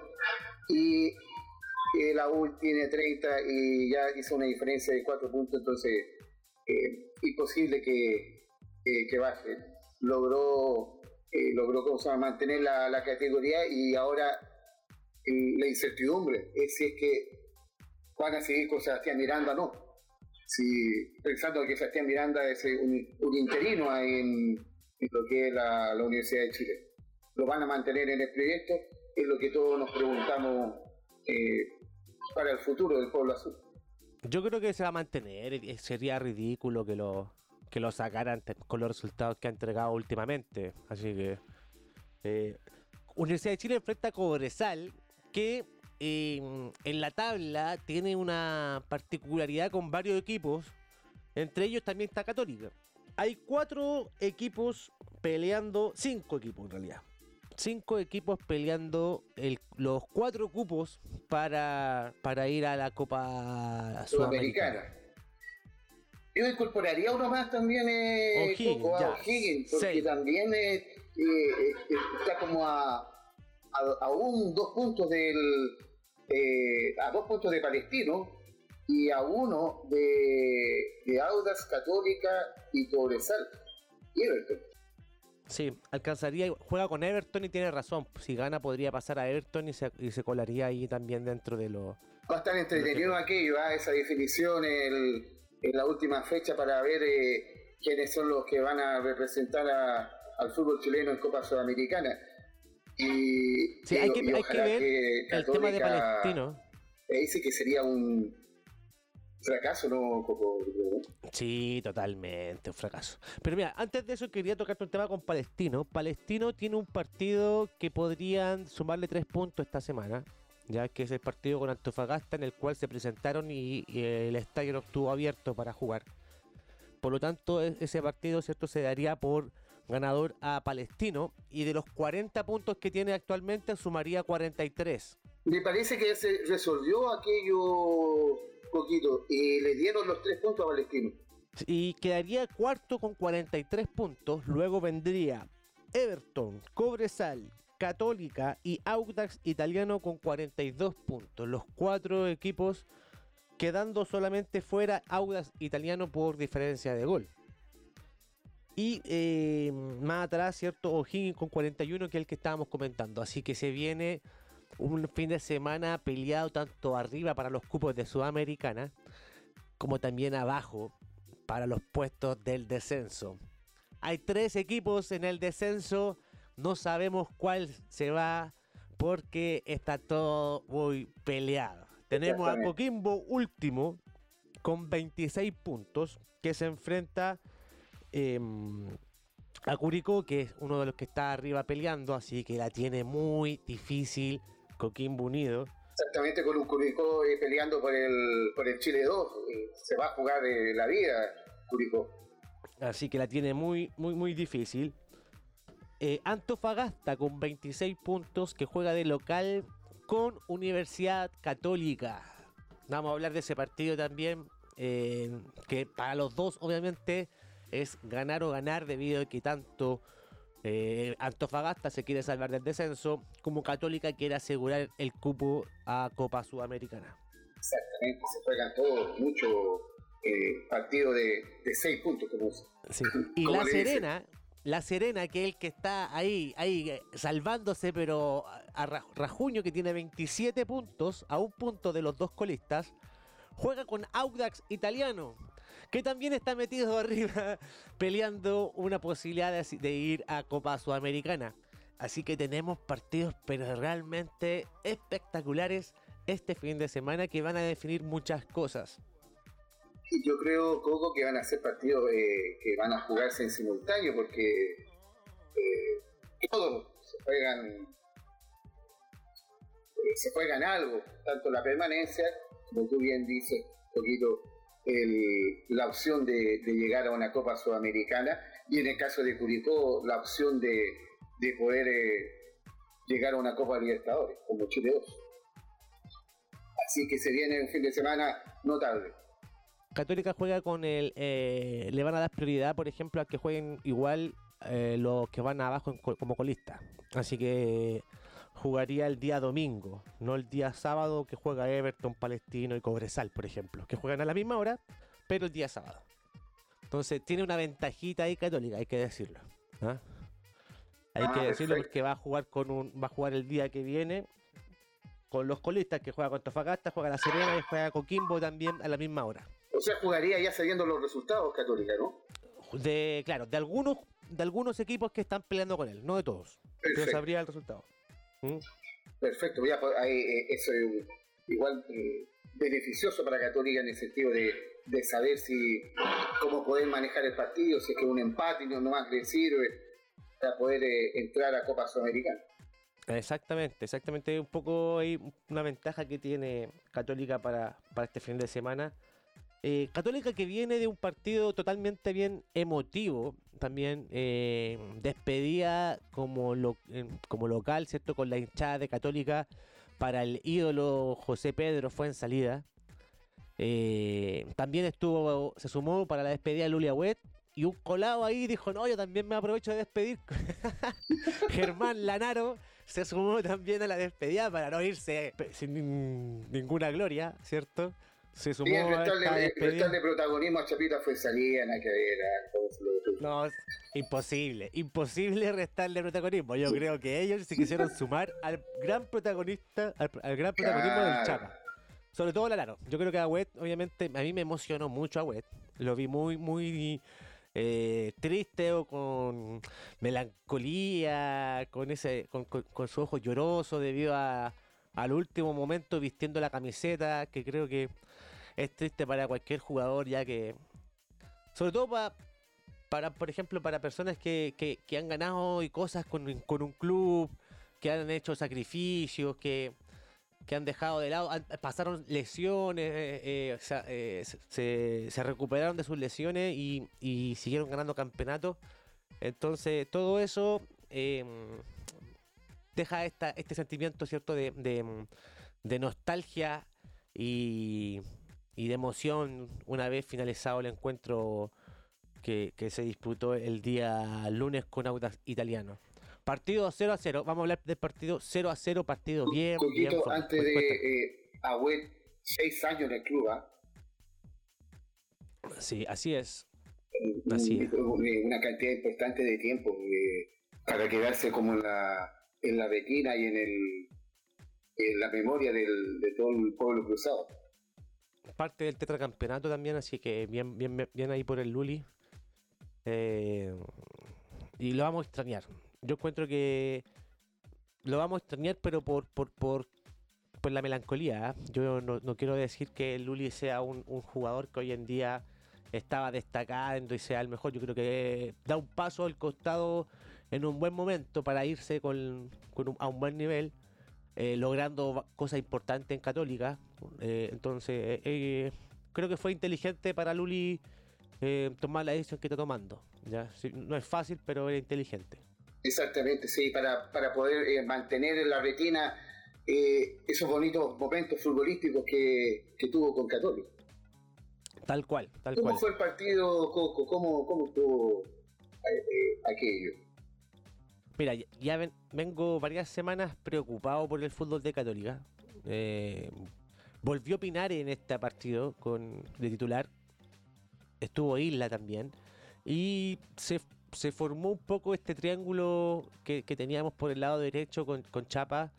y la U tiene 30 y ya hizo una diferencia de 4 puntos, entonces eh, imposible que, que, baje. Logró, logró mantener la, la, categoría y ahora la incertidumbre es si es que van a seguir con Sebastián Miranda o no si pensando que Sebastián Miranda es un, interino en, lo que es la, Universidad de Chile. ¿Lo van a mantener en el proyecto? Es lo que todos nos preguntamos eh, para el futuro del pueblo azul. Yo creo que se va a mantener. Eh, sería ridículo que lo, que lo sacaran con los resultados que ha entregado últimamente. Así que. Eh, Universidad de Chile enfrenta a Cobresal, que en la tabla tiene una particularidad con varios equipos. Entre ellos también está Católica. Hay cuatro equipos peleando, cinco equipos en realidad. Cinco equipos peleando los cuatro cupos para, para ir a la Copa Sudamericana. Yo incorporaría uno más también, eh, O'Higgins, porque también eh, eh, está como a, a, un dos puntos del, eh, a dos puntos de Palestino y a uno de, de Audas, Católica y Cobresal y Everton. Sí, alcanzaría, juega con Everton y tiene razón. Si gana podría pasar a Everton y se, y se colaría ahí también dentro de lo... Va a estar entretenido aquello, ¿eh? esa definición en la última fecha para ver eh, quiénes son los que van a representar al fútbol chileno en Copa Sudamericana. Y, sí, hay, que, ver el tema de Palestino. Dice que sería un fracaso, ¿no, Sí, totalmente, un fracaso. Pero mira, antes de eso quería tocarte un tema con Palestino. Palestino tiene un partido que podrían sumarle tres puntos esta semana ya que es el partido con Antofagasta en el cual se presentaron y, el estadio no estuvo abierto para jugar. Por lo tanto, e-, ese partido cierto se daría por ganador a Palestino y de los 40 puntos que tiene actualmente sumaría 43. Me parece que se resolvió aquello poquito y le dieron los tres puntos a Palestino. Y quedaría cuarto con 43 puntos. Luego vendría Everton, Cobresal, Católica y Audax Italiano con 42 puntos. Los cuatro equipos quedando solamente fuera Audax Italiano por diferencia de gol. Y eh, más atrás, ¿cierto? O'Higgins con 41, que es el que estábamos comentando. Así que se viene un fin de semana peleado tanto arriba para los cupos de Sudamericana, como también abajo para los puestos del descenso. Hay tres equipos en el descenso, no sabemos cuál se va porque está todo muy peleado. Tenemos a Coquimbo último con 26 puntos que se enfrenta em, a Curicó, que es uno de los que está arriba peleando, así que la tiene muy difícil Coquimbo Unido. Exactamente, con un Curicó eh, peleando por el, por el Chile 2. Eh, se va a jugar eh, la vida Curicó. Así que la tiene muy, muy, muy difícil. Antofagasta con 26 puntos que juega de local con Universidad Católica. Vamos a hablar de ese partido también, que para los dos obviamente es ganar o ganar debido a que tanto eh, Antofagasta se quiere salvar del descenso, como Católica quiere asegurar el cupo a Copa Sudamericana. Exactamente, se juegan todos mucho eh, partido de, seis puntos. Como, Y La Serena, La Serena, que es el que está ahí, ahí eh, salvándose, pero a Rajuño, que tiene 27 puntos, a un punto de los dos colistas, juega con Audax Italiano, que también está metido arriba peleando una posibilidad de, ir a Copa Sudamericana. Así que tenemos partidos pero realmente espectaculares este fin de semana que van a definir muchas cosas. Yo creo, Coco, que van a ser partidos eh, que van a jugarse en simultáneo porque eh, todos se juegan, eh, se juegan algo, tanto la permanencia, como tú bien dices, un poquito la opción de, llegar a una Copa Sudamericana y en el caso de Curicó la opción de, poder eh, llegar a una Copa Libertadores, como Chile 2. Así que se viene un fin de semana notable. Católica juega con el. Eh, le van a dar prioridad, por ejemplo, a que jueguen igual eh, los que van abajo como colistas. Así que jugaría el día domingo, no el día sábado que juega Everton, Palestino y Cobresal, por ejemplo, que juegan a la misma hora, pero el día sábado. Entonces tiene una ventajita ahí católica, hay que decirlo. ¿ah? Hay que ah, decirlo porque va a jugar con un, va a jugar el día que viene con los colistas que juega con Tofagasta, juega La Serena y juega Coquimbo también a la misma hora. O sea, jugaría ya sabiendo los resultados Católica, ¿no? De, claro, de algunos, de algunos equipos que están peleando con él, no de todos. Pero sabría el resultado. ¿Mm? Perfecto, ya, pues, eh, eso es igual eh, beneficioso para Católica en el sentido de, saber si cómo poder manejar el partido, si es que un empate no, más le sirve para poder eh, entrar a Copa Sudamericana. Exactamente, exactamente un poco hay una ventaja que tiene Católica para, para este fin de semana eh, Católica que viene de un partido totalmente bien emotivo, también eh, despedía como, como local, ¿cierto? Con la hinchada de Católica para el ídolo José Pedro fue en salida. Eh, también estuvo, se sumó para la despedida de Lulia Wet y un colado ahí dijo, no, yo también me aprovecho de despedir. Germán Lanaro se sumó también a la despedida para no irse sin ninguna gloria, ¿cierto? Se sumó restarle, protagonismo a Chapita fue salida, nada que ver. No, imposible, imposible restarle protagonismo. Yo creo que ellos se quisieron sumar al gran protagonista, al, gran protagonismo del Chapa. Sobre todo Lalaro. Yo creo que a Wet, obviamente, a mí me emocionó mucho a Wet. Lo vi muy, muy eh, triste o con melancolía, con ese, con, con, su ojo lloroso debido a, al último momento vistiendo la camiseta, que creo que es triste para cualquier jugador, ya que. Sobre todo para, para por ejemplo, para personas que, que, han ganado y cosas con, un club, que han hecho sacrificios, que, que han dejado de lado, pasaron lesiones, eh, eh, eh, se, se, recuperaron de sus lesiones y, y siguieron ganando campeonatos. Entonces, todo eso em, deja esta, este sentimiento, ¿cierto?, de, de, de nostalgia y, y de emoción una vez finalizado el encuentro que, se disputó el día lunes con Audax Italiano. Partido 0 a 0, vamos a hablar del partido 0 a 0, partido bien. bien antes de eh, seis años en el club, ¿ah? Sí, así es. Así es. Una cantidad importante de tiempo eh, para quedarse como en la, en la retina y en, el, en la memoria del, de todo el pueblo cruzado. Parte del tetracampeonato también, así que bien, bien, bien ahí por el Luli. Eh, y lo vamos a extrañar. Yo encuentro que lo vamos a extrañar, pero por, por, por, la melancolía. ¿ah? Yo no, quiero decir que Luli sea un, jugador que hoy en día estaba destacando y sea el mejor. Yo creo que da un paso al costado en un buen momento para irse con, a un buen nivel, eh, logrando cosas importantes en Católica. Eh, entonces, creo que fue inteligente para Luli eh, tomar la decisión que está tomando. ¿ya? no es fácil, pero era inteligente. Exactamente, sí, para, para poder eh, mantener en la retina eh, esos bonitos momentos futbolísticos que, tuvo con Católica. Tal cual, tal ¿Cómo cual. fue el partido, Coco? ¿Cómo, cómo estuvo aquello? Mira, ya vengo varias semanas preocupado por el fútbol de Católica. Volvió Pinar en este partido con, de titular estuvo Isla también, y se, formó un poco este triángulo que, teníamos por el lado derecho con, Chapa,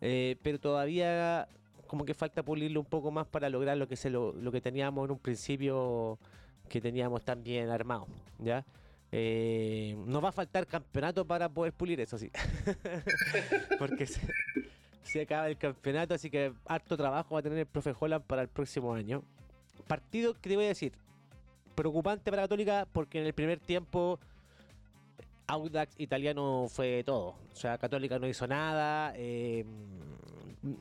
eh, pero todavía como que falta pulirlo un poco más para lograr lo que, se lo, que teníamos en un principio que teníamos tan bien armado, ¿ya? Eh, nos va a faltar campeonato para poder pulir eso, sí. Porque se, se, acaba el campeonato, así que harto trabajo va a tener el profe Holland para el próximo año. Partido que te voy a decir, preocupante para Católica porque en el primer tiempo Audax italiano fue todo. O sea, Católica no hizo nada. Em,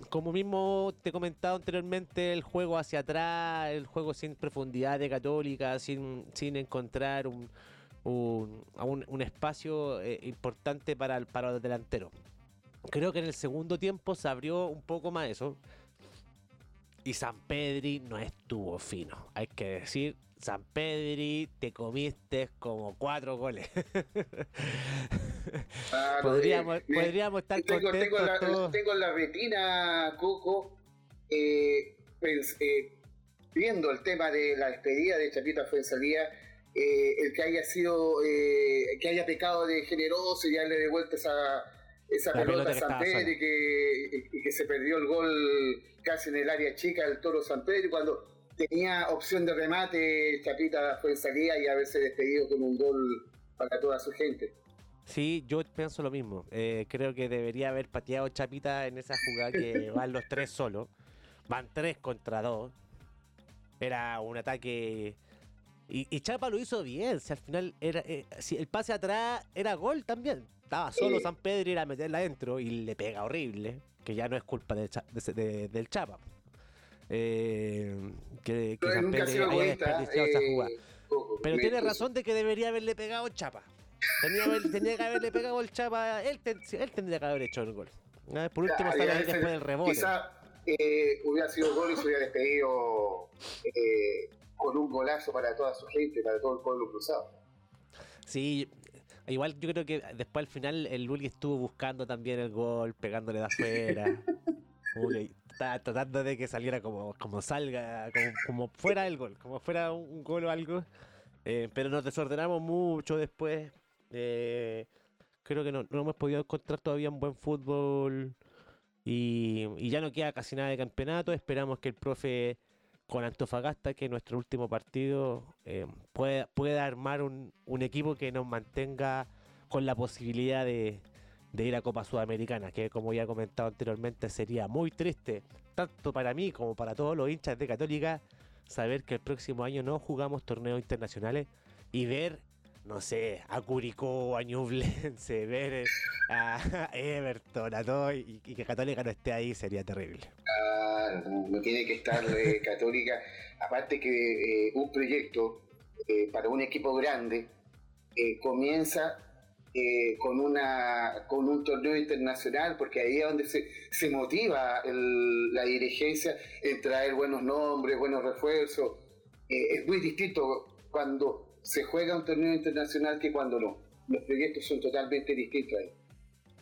como mismo te he comentado anteriormente, el juego hacia atrás, el juego sin profundidad de Católica, sin, sin encontrar un, un, espacio eh, importante para el, para el delantero. Creo que en el segundo tiempo se abrió un poco más eso. Y San Pedri no estuvo fino. Hay que decir, San Pedri, te comiste como cuatro goles. podríamos, podríamos estar tengo, contentos tengo, la, tengo la retina, Coco, eh, eh, viendo el tema de la despedida de Chapita Fuensalía, eh, el que haya sido, eh, que haya pecado de generoso y darle de vuelta esa, esa pelota, a San Pedro y que, que, se perdió el gol casi en el área chica del Toro San Pedro cuando tenía opción de remate, Chapita fue en salida y haberse despedido con un gol para toda su gente. Sí, yo pienso lo mismo. Eh, creo que debería haber pateado Chapita en esa jugada que van los tres solos. Van tres contra dos. Era un ataque. Y, Chapa lo hizo bien. Si al final era, eh, si el pase atrás era gol también. Estaba solo San Pedro y era meterla adentro y le pega horrible. Que ya no es culpa del Chapa. Eh, que, que San Pedro haya desperdiciado esa jugada. Eh, Pero tiene razón de que debería haberle pegado Chapa. Tenía, que haberle pegado el Chapa. Él, él tendría que haber hecho el gol. Por último, sale después del rebote. Quizá eh, hubiera sido gol y se hubiera despedido con un golazo para toda su gente, para todo el pueblo cruzado. Sí, igual yo creo que después al final el Luli estuvo buscando también el gol, pegándole de afuera. estaba tratando de que saliera como, como salga, como, fuera el gol, como fuera un, gol o algo. Eh, pero nos desordenamos mucho después. Eh, creo que no, hemos podido encontrar todavía un buen fútbol. Y, ya no queda casi nada de campeonato. Esperamos que el profe con Antofagasta, que es nuestro último partido, eh, pueda, pueda armar un, un equipo que nos mantenga con la posibilidad de, de ir a Copa Sudamericana, que como ya he comentado anteriormente sería muy triste, tanto para mí como para todos los hinchas de Católica, saber que el próximo año no jugamos torneos internacionales y ver, no sé, a Curicó, a Ñublense, ver a Everton, a todo, y, que Católica no esté ahí sería terrible. Claro, no, tiene que estar eh, Católica, aparte que eh, un proyecto eh, para un equipo grande comienza con, una, con un torneo internacional, porque ahí es donde se, se motiva la dirigencia en traer buenos nombres, buenos refuerzos. Es muy distinto cuando se juega un torneo internacional que cuando no. Los proyectos son totalmente distintos ahí.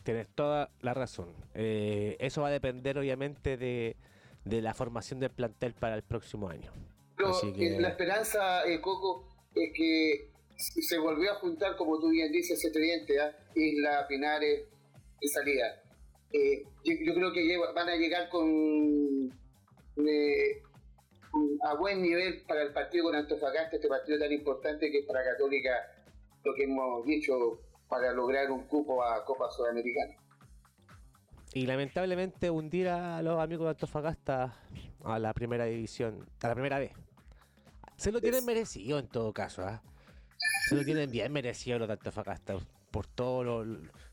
Tienes toda la razón. Eh, eso va a depender obviamente de, de, la formación del plantel para el próximo año. Pero la esperanza, Coco, es que se volvió a juntar, como tú bien dices, ese tridente, ¿eh? Isla, Pinares y Salida. Eh, yo, creo que van a llegar con eh, a buen nivel para el partido con Antofagasta, este partido tan importante que es para Católica, lo que hemos dicho, para lograr un cupo a Copa Sudamericana. Y lamentablemente hundir a los amigos de Antofagasta a la primera división, a la primera vez. Se lo tienen merecido en todo caso, ¿ah? Se lo tienen bien merecido los de Antofagasta por todo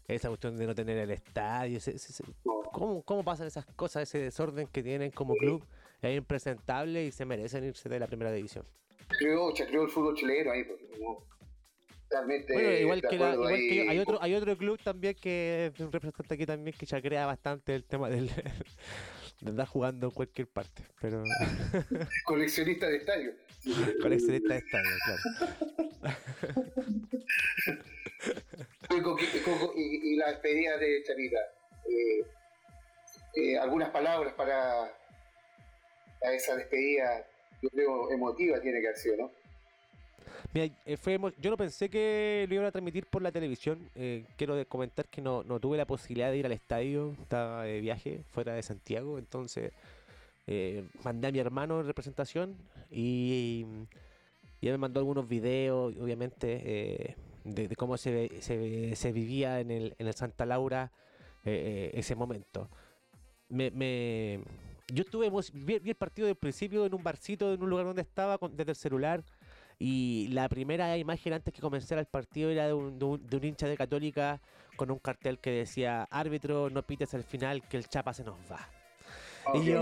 esa cuestión de no tener el estadio. ¿cómo, ¿Cómo pasan esas cosas, ese desorden que tienen como club? Es impresentable y se merecen irse de la primera división. Creo, creo el fútbol chileno ahí. Pues, bueno, igual, que, igual que, hay otro hay otro club también que es un representante aquí también que ya crea bastante el tema del de andar jugando en cualquier parte pero coleccionista de estadio. coleccionista de estadio claro. Y, la despedida de Charita. Eh, eh, algunas palabras para a esa despedida yo creo emotiva tiene que haber sido ¿no? Eh, yo no pensé que lo iban a transmitir por la televisión. Eh, quiero comentar que no, tuve la posibilidad de ir al estadio. Estaba de viaje fuera de Santiago. Entonces eh, mandé a mi hermano en representación y, ya me mandó algunos videos, obviamente, de, cómo se, se, vivía en el, en el Santa Laura ese momento. Me, yo estuve, vi, el partido del principio en un barcito, en un lugar donde estaba, desde el celular y la primera imagen antes que comenzara el partido era de un, de un, hincha de Católica con un cartel que decía: Árbitro, no pites al final que el Chapa se nos va. Oh, y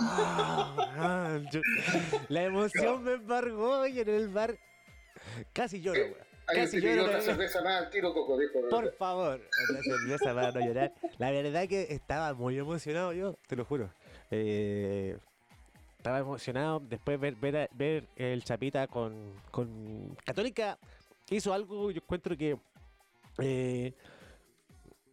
ah, yo, la emoción me embargó y en el bar casi lloro, Casi lloro. Otra cerveza más tiro coco, dijo. Por favor, otra cerveza para no llorar. La verdad que estaba muy emocionado yo, te lo juro. Eh, estaba emocionado después ver ver, ver el Chapita con, con Católica hizo algo yo encuentro que eh,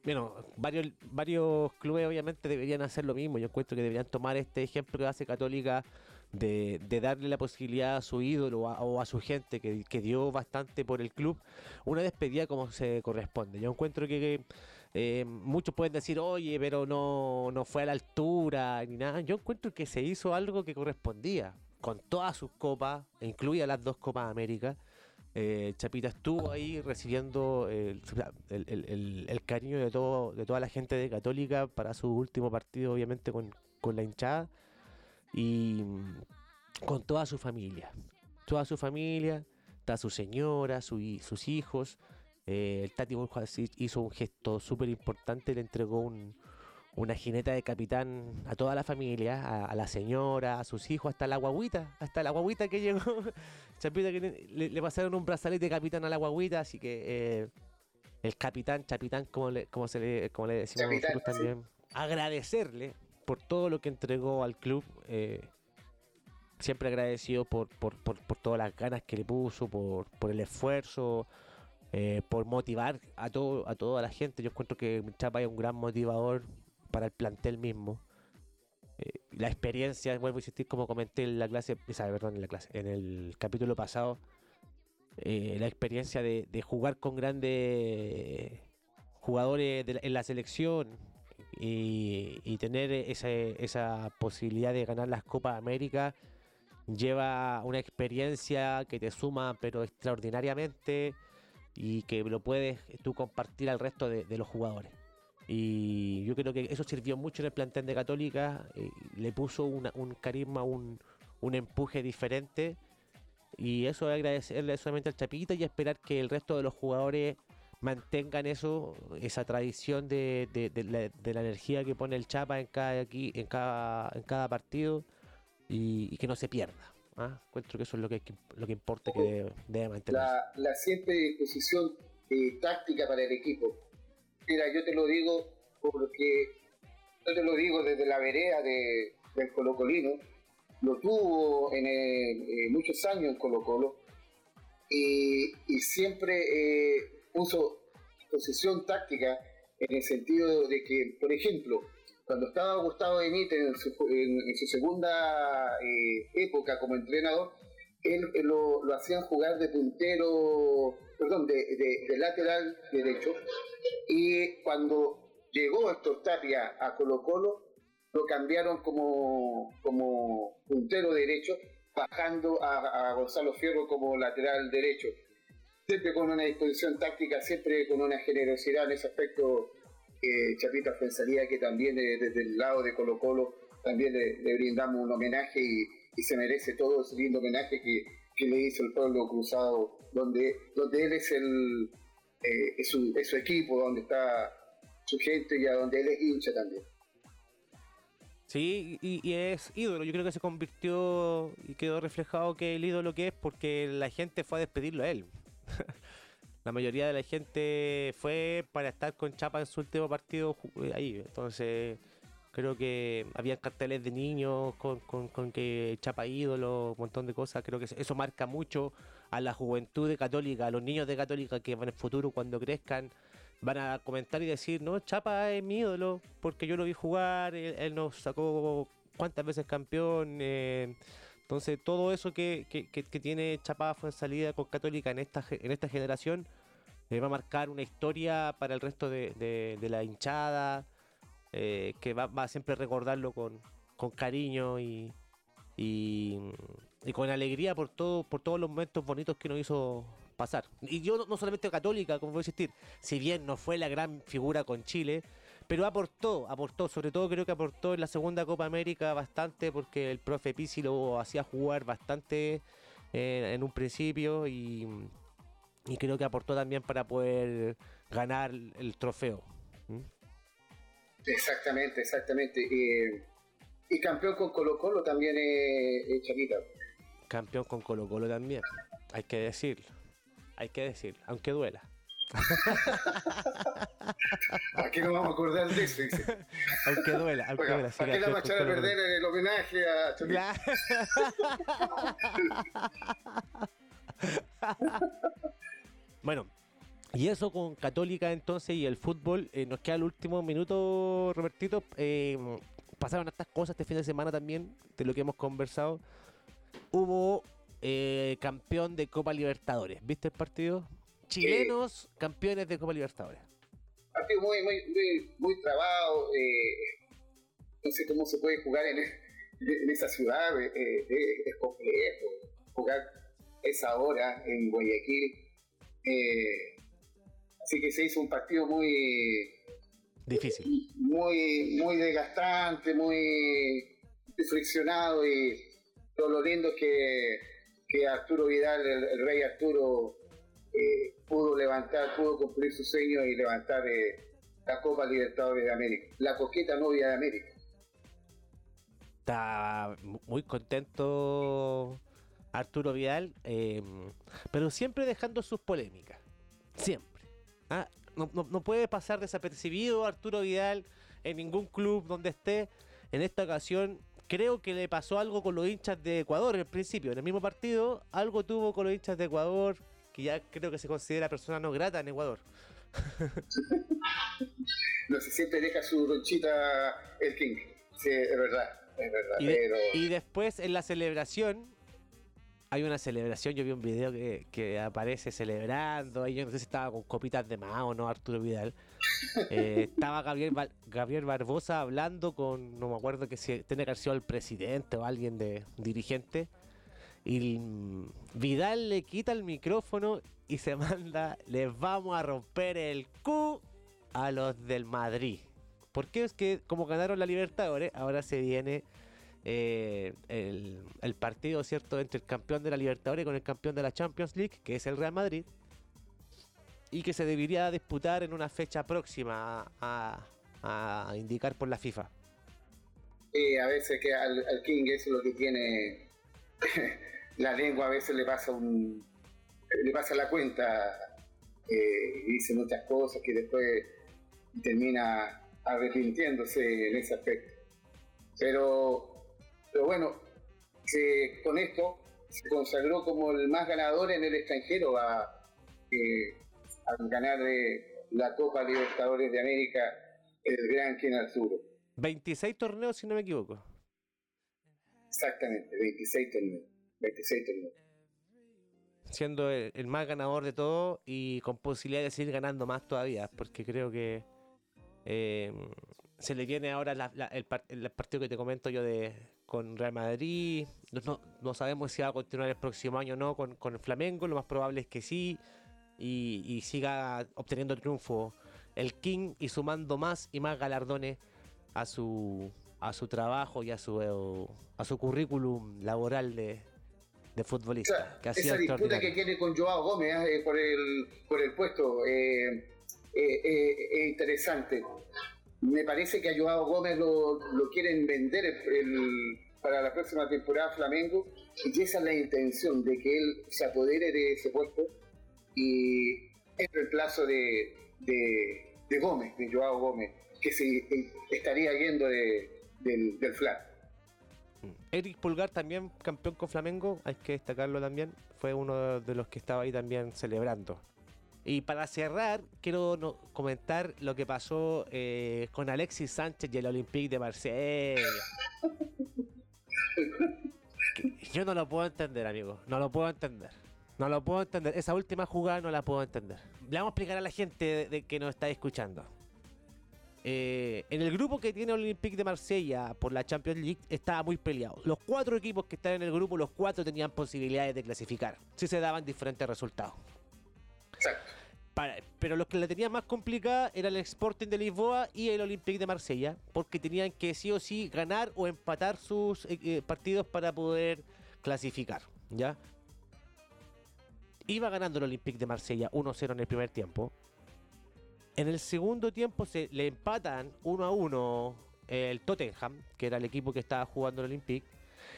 bueno, varios, varios clubes obviamente deberían hacer lo mismo. Yo encuentro que deberían tomar este ejemplo que hace Católica de, darle la posibilidad a su ídolo o a, su gente que, que, dio bastante por el club una despedida como se corresponde. Yo encuentro que eh, muchos pueden decir, oye, pero no, no fue a la altura ni nada. Yo encuentro que se hizo algo que correspondía con todas sus copas, incluida las dos Copas América. Eh, Chapita estuvo ahí recibiendo el, cariño de todo de toda la gente de Católica para su último partido, obviamente con, la hinchada y con toda su familia. Toda su familia, está su señora, sus hijos. Eh, el Tati hizo un gesto súper importante, le entregó una jineta de capitán a toda la familia, a, la señora, a sus hijos, hasta la guaguita, hasta la guaguita que llegó. Chapita que le, pasaron un brazalete de capitán a la guaguita, así que eh, el capitán, chapitán, como le, como se le, como le decimos nosotros también, agradecerle por todo lo que entregó al club. Eh, siempre agradecido por, por, por, por, todas las ganas que le puso, por, por el esfuerzo, eh, por motivar a todo a toda la gente. Yo encuentro que Chapa es un gran motivador para el plantel mismo. Eh, la experiencia, vuelvo a insistir, como comenté en la clase, perdón, en la clase, en el capítulo pasado, eh, la experiencia de, jugar con grandes jugadores en la selección y, tener esa, esa posibilidad de ganar las Copas América lleva una experiencia que te suma pero extraordinariamente y que lo puedes tú compartir al resto de, los jugadores. Y yo creo que eso sirvió mucho en el plantel de Católica, eh, le puso un carisma, un, un, empuje diferente. Y eso es agradecerle solamente al Chapita y esperar que el resto de los jugadores mantengan eso, esa tradición de, de, la, energía que pone el Chapa en cada, aquí, en cada, en cada partido y que no se pierda. ¿Ah? Encuentro que eso es lo que, lo que importa que debe, mantener. La, la, siempre disposición eh, táctica para el equipo. Mira, yo te lo digo porque yo te lo digo desde la vereda de, del Colo Colino, lo tuvo en eh, muchos años en Colo Colo y, siempre eh, puso posición táctica en el sentido de que, por ejemplo, cuando estaba Gustavo Benítez en su, en, su segunda eh, época como entrenador, él, lo, lo, hacían jugar de puntero, perdón, de, de, lateral derecho, y cuando llegó Héctor Tapia a Colo Colo, lo cambiaron como, como puntero derecho, bajando a, Gonzalo Fierro como lateral derecho. Siempre con una disposición táctica, siempre con una generosidad en ese aspecto. Eh, Chapita pensaría que también desde el lado de Colo Colo también le, brindamos un homenaje y, se merece todo ese lindo homenaje que, le hizo el pueblo cruzado, donde, donde él es el eh, es, su, es su equipo, donde está su gente y a donde él es hincha también. Sí, y, es ídolo. Yo creo que se convirtió y quedó reflejado que el ídolo que es porque la gente fue a despedirlo a él. la mayoría de la gente fue para estar con Chapa en su último partido eh, ahí. Entonces, creo que había carteles de niños con, con, que Chapa ídolo, un montón de cosas. Creo que eso marca mucho a la juventud de Católica, a los niños de Católica que van en el futuro cuando crezcan van a comentar y decir, no, Chapa es mi ídolo, porque yo lo vi jugar, él, nos sacó cuántas veces campeón. Eh, entonces, todo eso que, tiene Chapa fue en salida con Católica en esta, en esta generación le va a marcar una historia para el resto de, la hinchada, eh, que va, a siempre recordarlo con, cariño y, con alegría por, todo, por todos los momentos bonitos que nos hizo pasar. Y yo no solamente católica, como voy a insistir, si bien no fue la gran figura con Chile, pero aportó, aportó, sobre todo creo que aportó en la segunda Copa América bastante porque el profe Pizzi lo hacía jugar bastante eh, en un principio y, creo que aportó también para poder ganar el trofeo. ¿Mm? Exactamente, exactamente. Eh, y campeón con Colo Colo también es Chaquita. Campeón con Colo Colo también, hay que decirlo hay que decir, aunque duela. Aquí no vamos a acordar de eso, dice. Aunque duela, aunque duela. ¿Para qué la vamos a echar a perder el homenaje a bueno, y eso con Católica entonces y el fútbol. Eh, nos queda el último minuto, Robertito. Eh, pasaron estas cosas este fin de semana también, de lo que hemos conversado. Hubo eh, campeón de Copa Libertadores. ¿Viste el partido? Chilenos campeones de Copa Libertadores. Partido muy, muy, muy, trabado. Eh, no sé cómo se puede jugar en, en esa ciudad. Es complejo jugar esa hora en Guayaquil. así que se hizo un partido muy difícil, muy, muy desgastante, muy friccionado y todo lo lindo es que que Arturo Vidal, el, rey Arturo, eh, pudo levantar, pudo cumplir su sueño y levantar eh, la Copa Libertadores de América, la coqueta novia de América. Está muy contento Arturo Vidal, eh, pero siempre dejando sus polémicas. Siempre. ¿ah? No, no, puede pasar desapercibido Arturo Vidal en ningún club donde esté. En esta ocasión creo que le pasó algo con los hinchas de Ecuador en el principio. En el mismo partido, algo tuvo con los hinchas de Ecuador, que ya creo que se considera persona no grata en Ecuador. no se siempre deja su ronchita el King. Sí, es verdad, es verdad. y después en la celebración, hay una celebración, yo vi un video que, aparece celebrando, ahí yo no sé si estaba con copitas de más o no, Arturo Vidal. Eh, estaba Gabriel, Gabriel Barbosa hablando con, no me acuerdo que si tiene que haber el presidente o alguien de dirigente. Y Vidal le quita el micrófono y se manda, les vamos a romper el Q a los del Madrid. Porque es que como ganaron la Libertadores, ahora se viene eh, el, partido, ¿cierto?, entre el campeón de la Libertadores con el campeón de la Champions League, que es el Real Madrid, y que se debería disputar en una fecha próxima a, indicar por la FIFA. A veces que al, King eso es lo que tiene la lengua, a veces le pasa le pasa la cuenta eh, dice muchas cosas que después termina arrepintiéndose en ese aspecto. Pero, pero bueno, con esto se consagró como el más ganador en el extranjero a, eh, ganar la Copa Libertadores de América, el Gran Ken Arturo. 26 torneos, si no me equivoco. Exactamente, 26 torneos. 26 torneos. Siendo el, más ganador de todo y con posibilidad de seguir ganando más todavía, porque creo que eh, se le viene ahora el, partido que te comento yo de con Real Madrid. No, sabemos si va a continuar el próximo año o no con, con el Flamengo. Lo más probable es que sí. Y, siga obteniendo triunfo el King y sumando más y más galardones a su a su trabajo y a su a su currículum laboral de, de futbolista. esa disputa que tiene con Joao Gómez eh, por, el, por el puesto eh, eh, es interesante. Me parece que a Joao Gómez lo, quieren vender para la próxima temporada Flamengo y esa es la intención de que él se apodere de ese puesto y el reemplazo de, de, Gómez, de Joao Gómez, que se estaría yendo del, del FLAC. Eric Pulgar también campeón con Flamengo, hay que destacarlo también, fue uno de los que estaba ahí también celebrando. Y para cerrar, quiero comentar lo que pasó eh, con Alexis Sánchez y el Olympique de Marsella. Yo no lo puedo entender, amigo. No lo puedo entender. No lo puedo entender. Esa última jugada no la puedo entender. Le vamos a explicar a la gente de, que nos está escuchando. Eh, en el grupo que tiene Olympique de Marsella por la Champions League estaba muy peleado. Los cuatro equipos que están en el grupo, los cuatro tenían posibilidades de clasificar. Si se daban diferentes resultados. Exacto pero los que la tenían más complicada era el Sporting de Lisboa y el Olympique de Marsella, porque tenían que sí o sí ganar o empatar sus eh, eh, partidos para poder clasificar, ¿ya? Iba ganando el Olympique de Marsella 1-0 en el primer tiempo. En el segundo tiempo se le empatan 1 1 el Tottenham, que era el equipo que estaba jugando el Olympique.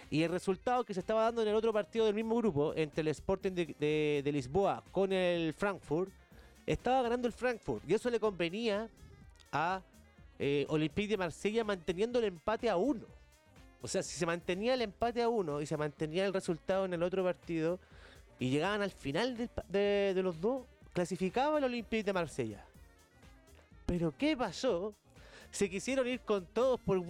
Y el resultado que se estaba dando en el otro partido del mismo grupo, entre el Sporting de Lisboa con el Frankfurt, estaba ganando el Frankfurt y eso le convenía a eh, Olympique de Marsella manteniendo el empate a uno. O sea, si se mantenía el empate a uno y se mantenía el resultado en el otro partido y llegaban al final de, los dos, clasificaba el Olympique de Marsella. Pero ¿qué pasó? Se quisieron ir con todos por,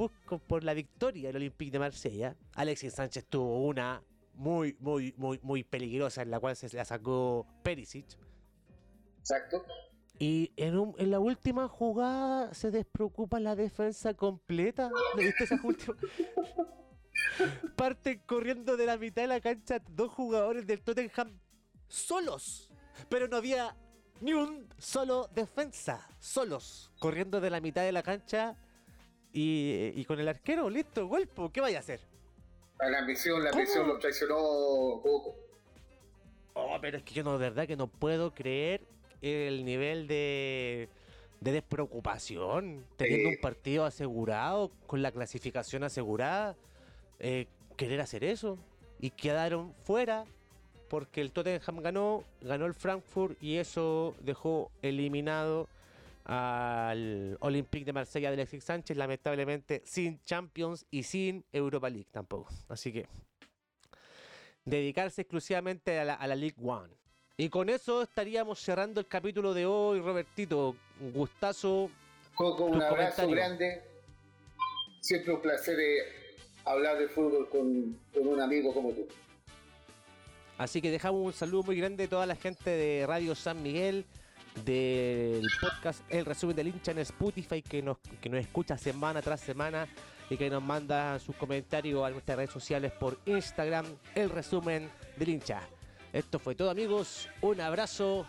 por la victoria del Olympique de Marsella. Alexis Sánchez tuvo una muy, muy, muy, muy peligrosa en la cual se la sacó Perisic Exacto. Y en, en, la última jugada se despreocupa la defensa completa. viste esa última? Parten corriendo de la mitad de la cancha dos jugadores del Tottenham solos. Pero no había ni un solo defensa. Solos. Corriendo de la mitad de la cancha y, con el arquero, listo, golpe. ¿Qué vaya a hacer? La ambición, la ambición lo traicionó poco. Oh, pero es que yo no, de verdad que no puedo creer el nivel de, despreocupación, teniendo un partido asegurado, con la clasificación asegurada, eh, querer hacer eso. Y quedaron fuera porque el Tottenham ganó, ganó el Frankfurt y eso dejó eliminado al Olympique de Marsella de Alexis Sánchez, lamentablemente sin Champions y sin Europa League tampoco. Así que dedicarse exclusivamente a la, a la League One. Y con eso estaríamos cerrando el capítulo de hoy, Robertito. Un gustazo. Coco, un abrazo grande. Siempre un placer eh, hablar de fútbol con, un amigo como tú. Así que dejamos un saludo muy grande a toda la gente de Radio San Miguel, del podcast El Resumen del Hincha en Spotify, que nos, que nos escucha semana tras semana y que nos manda sus comentarios a nuestras redes sociales por Instagram, El Resumen del Hincha. Esto fue todo, amigos. Un abrazo.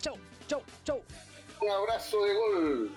Chau, chau, chau. Un abrazo de gol.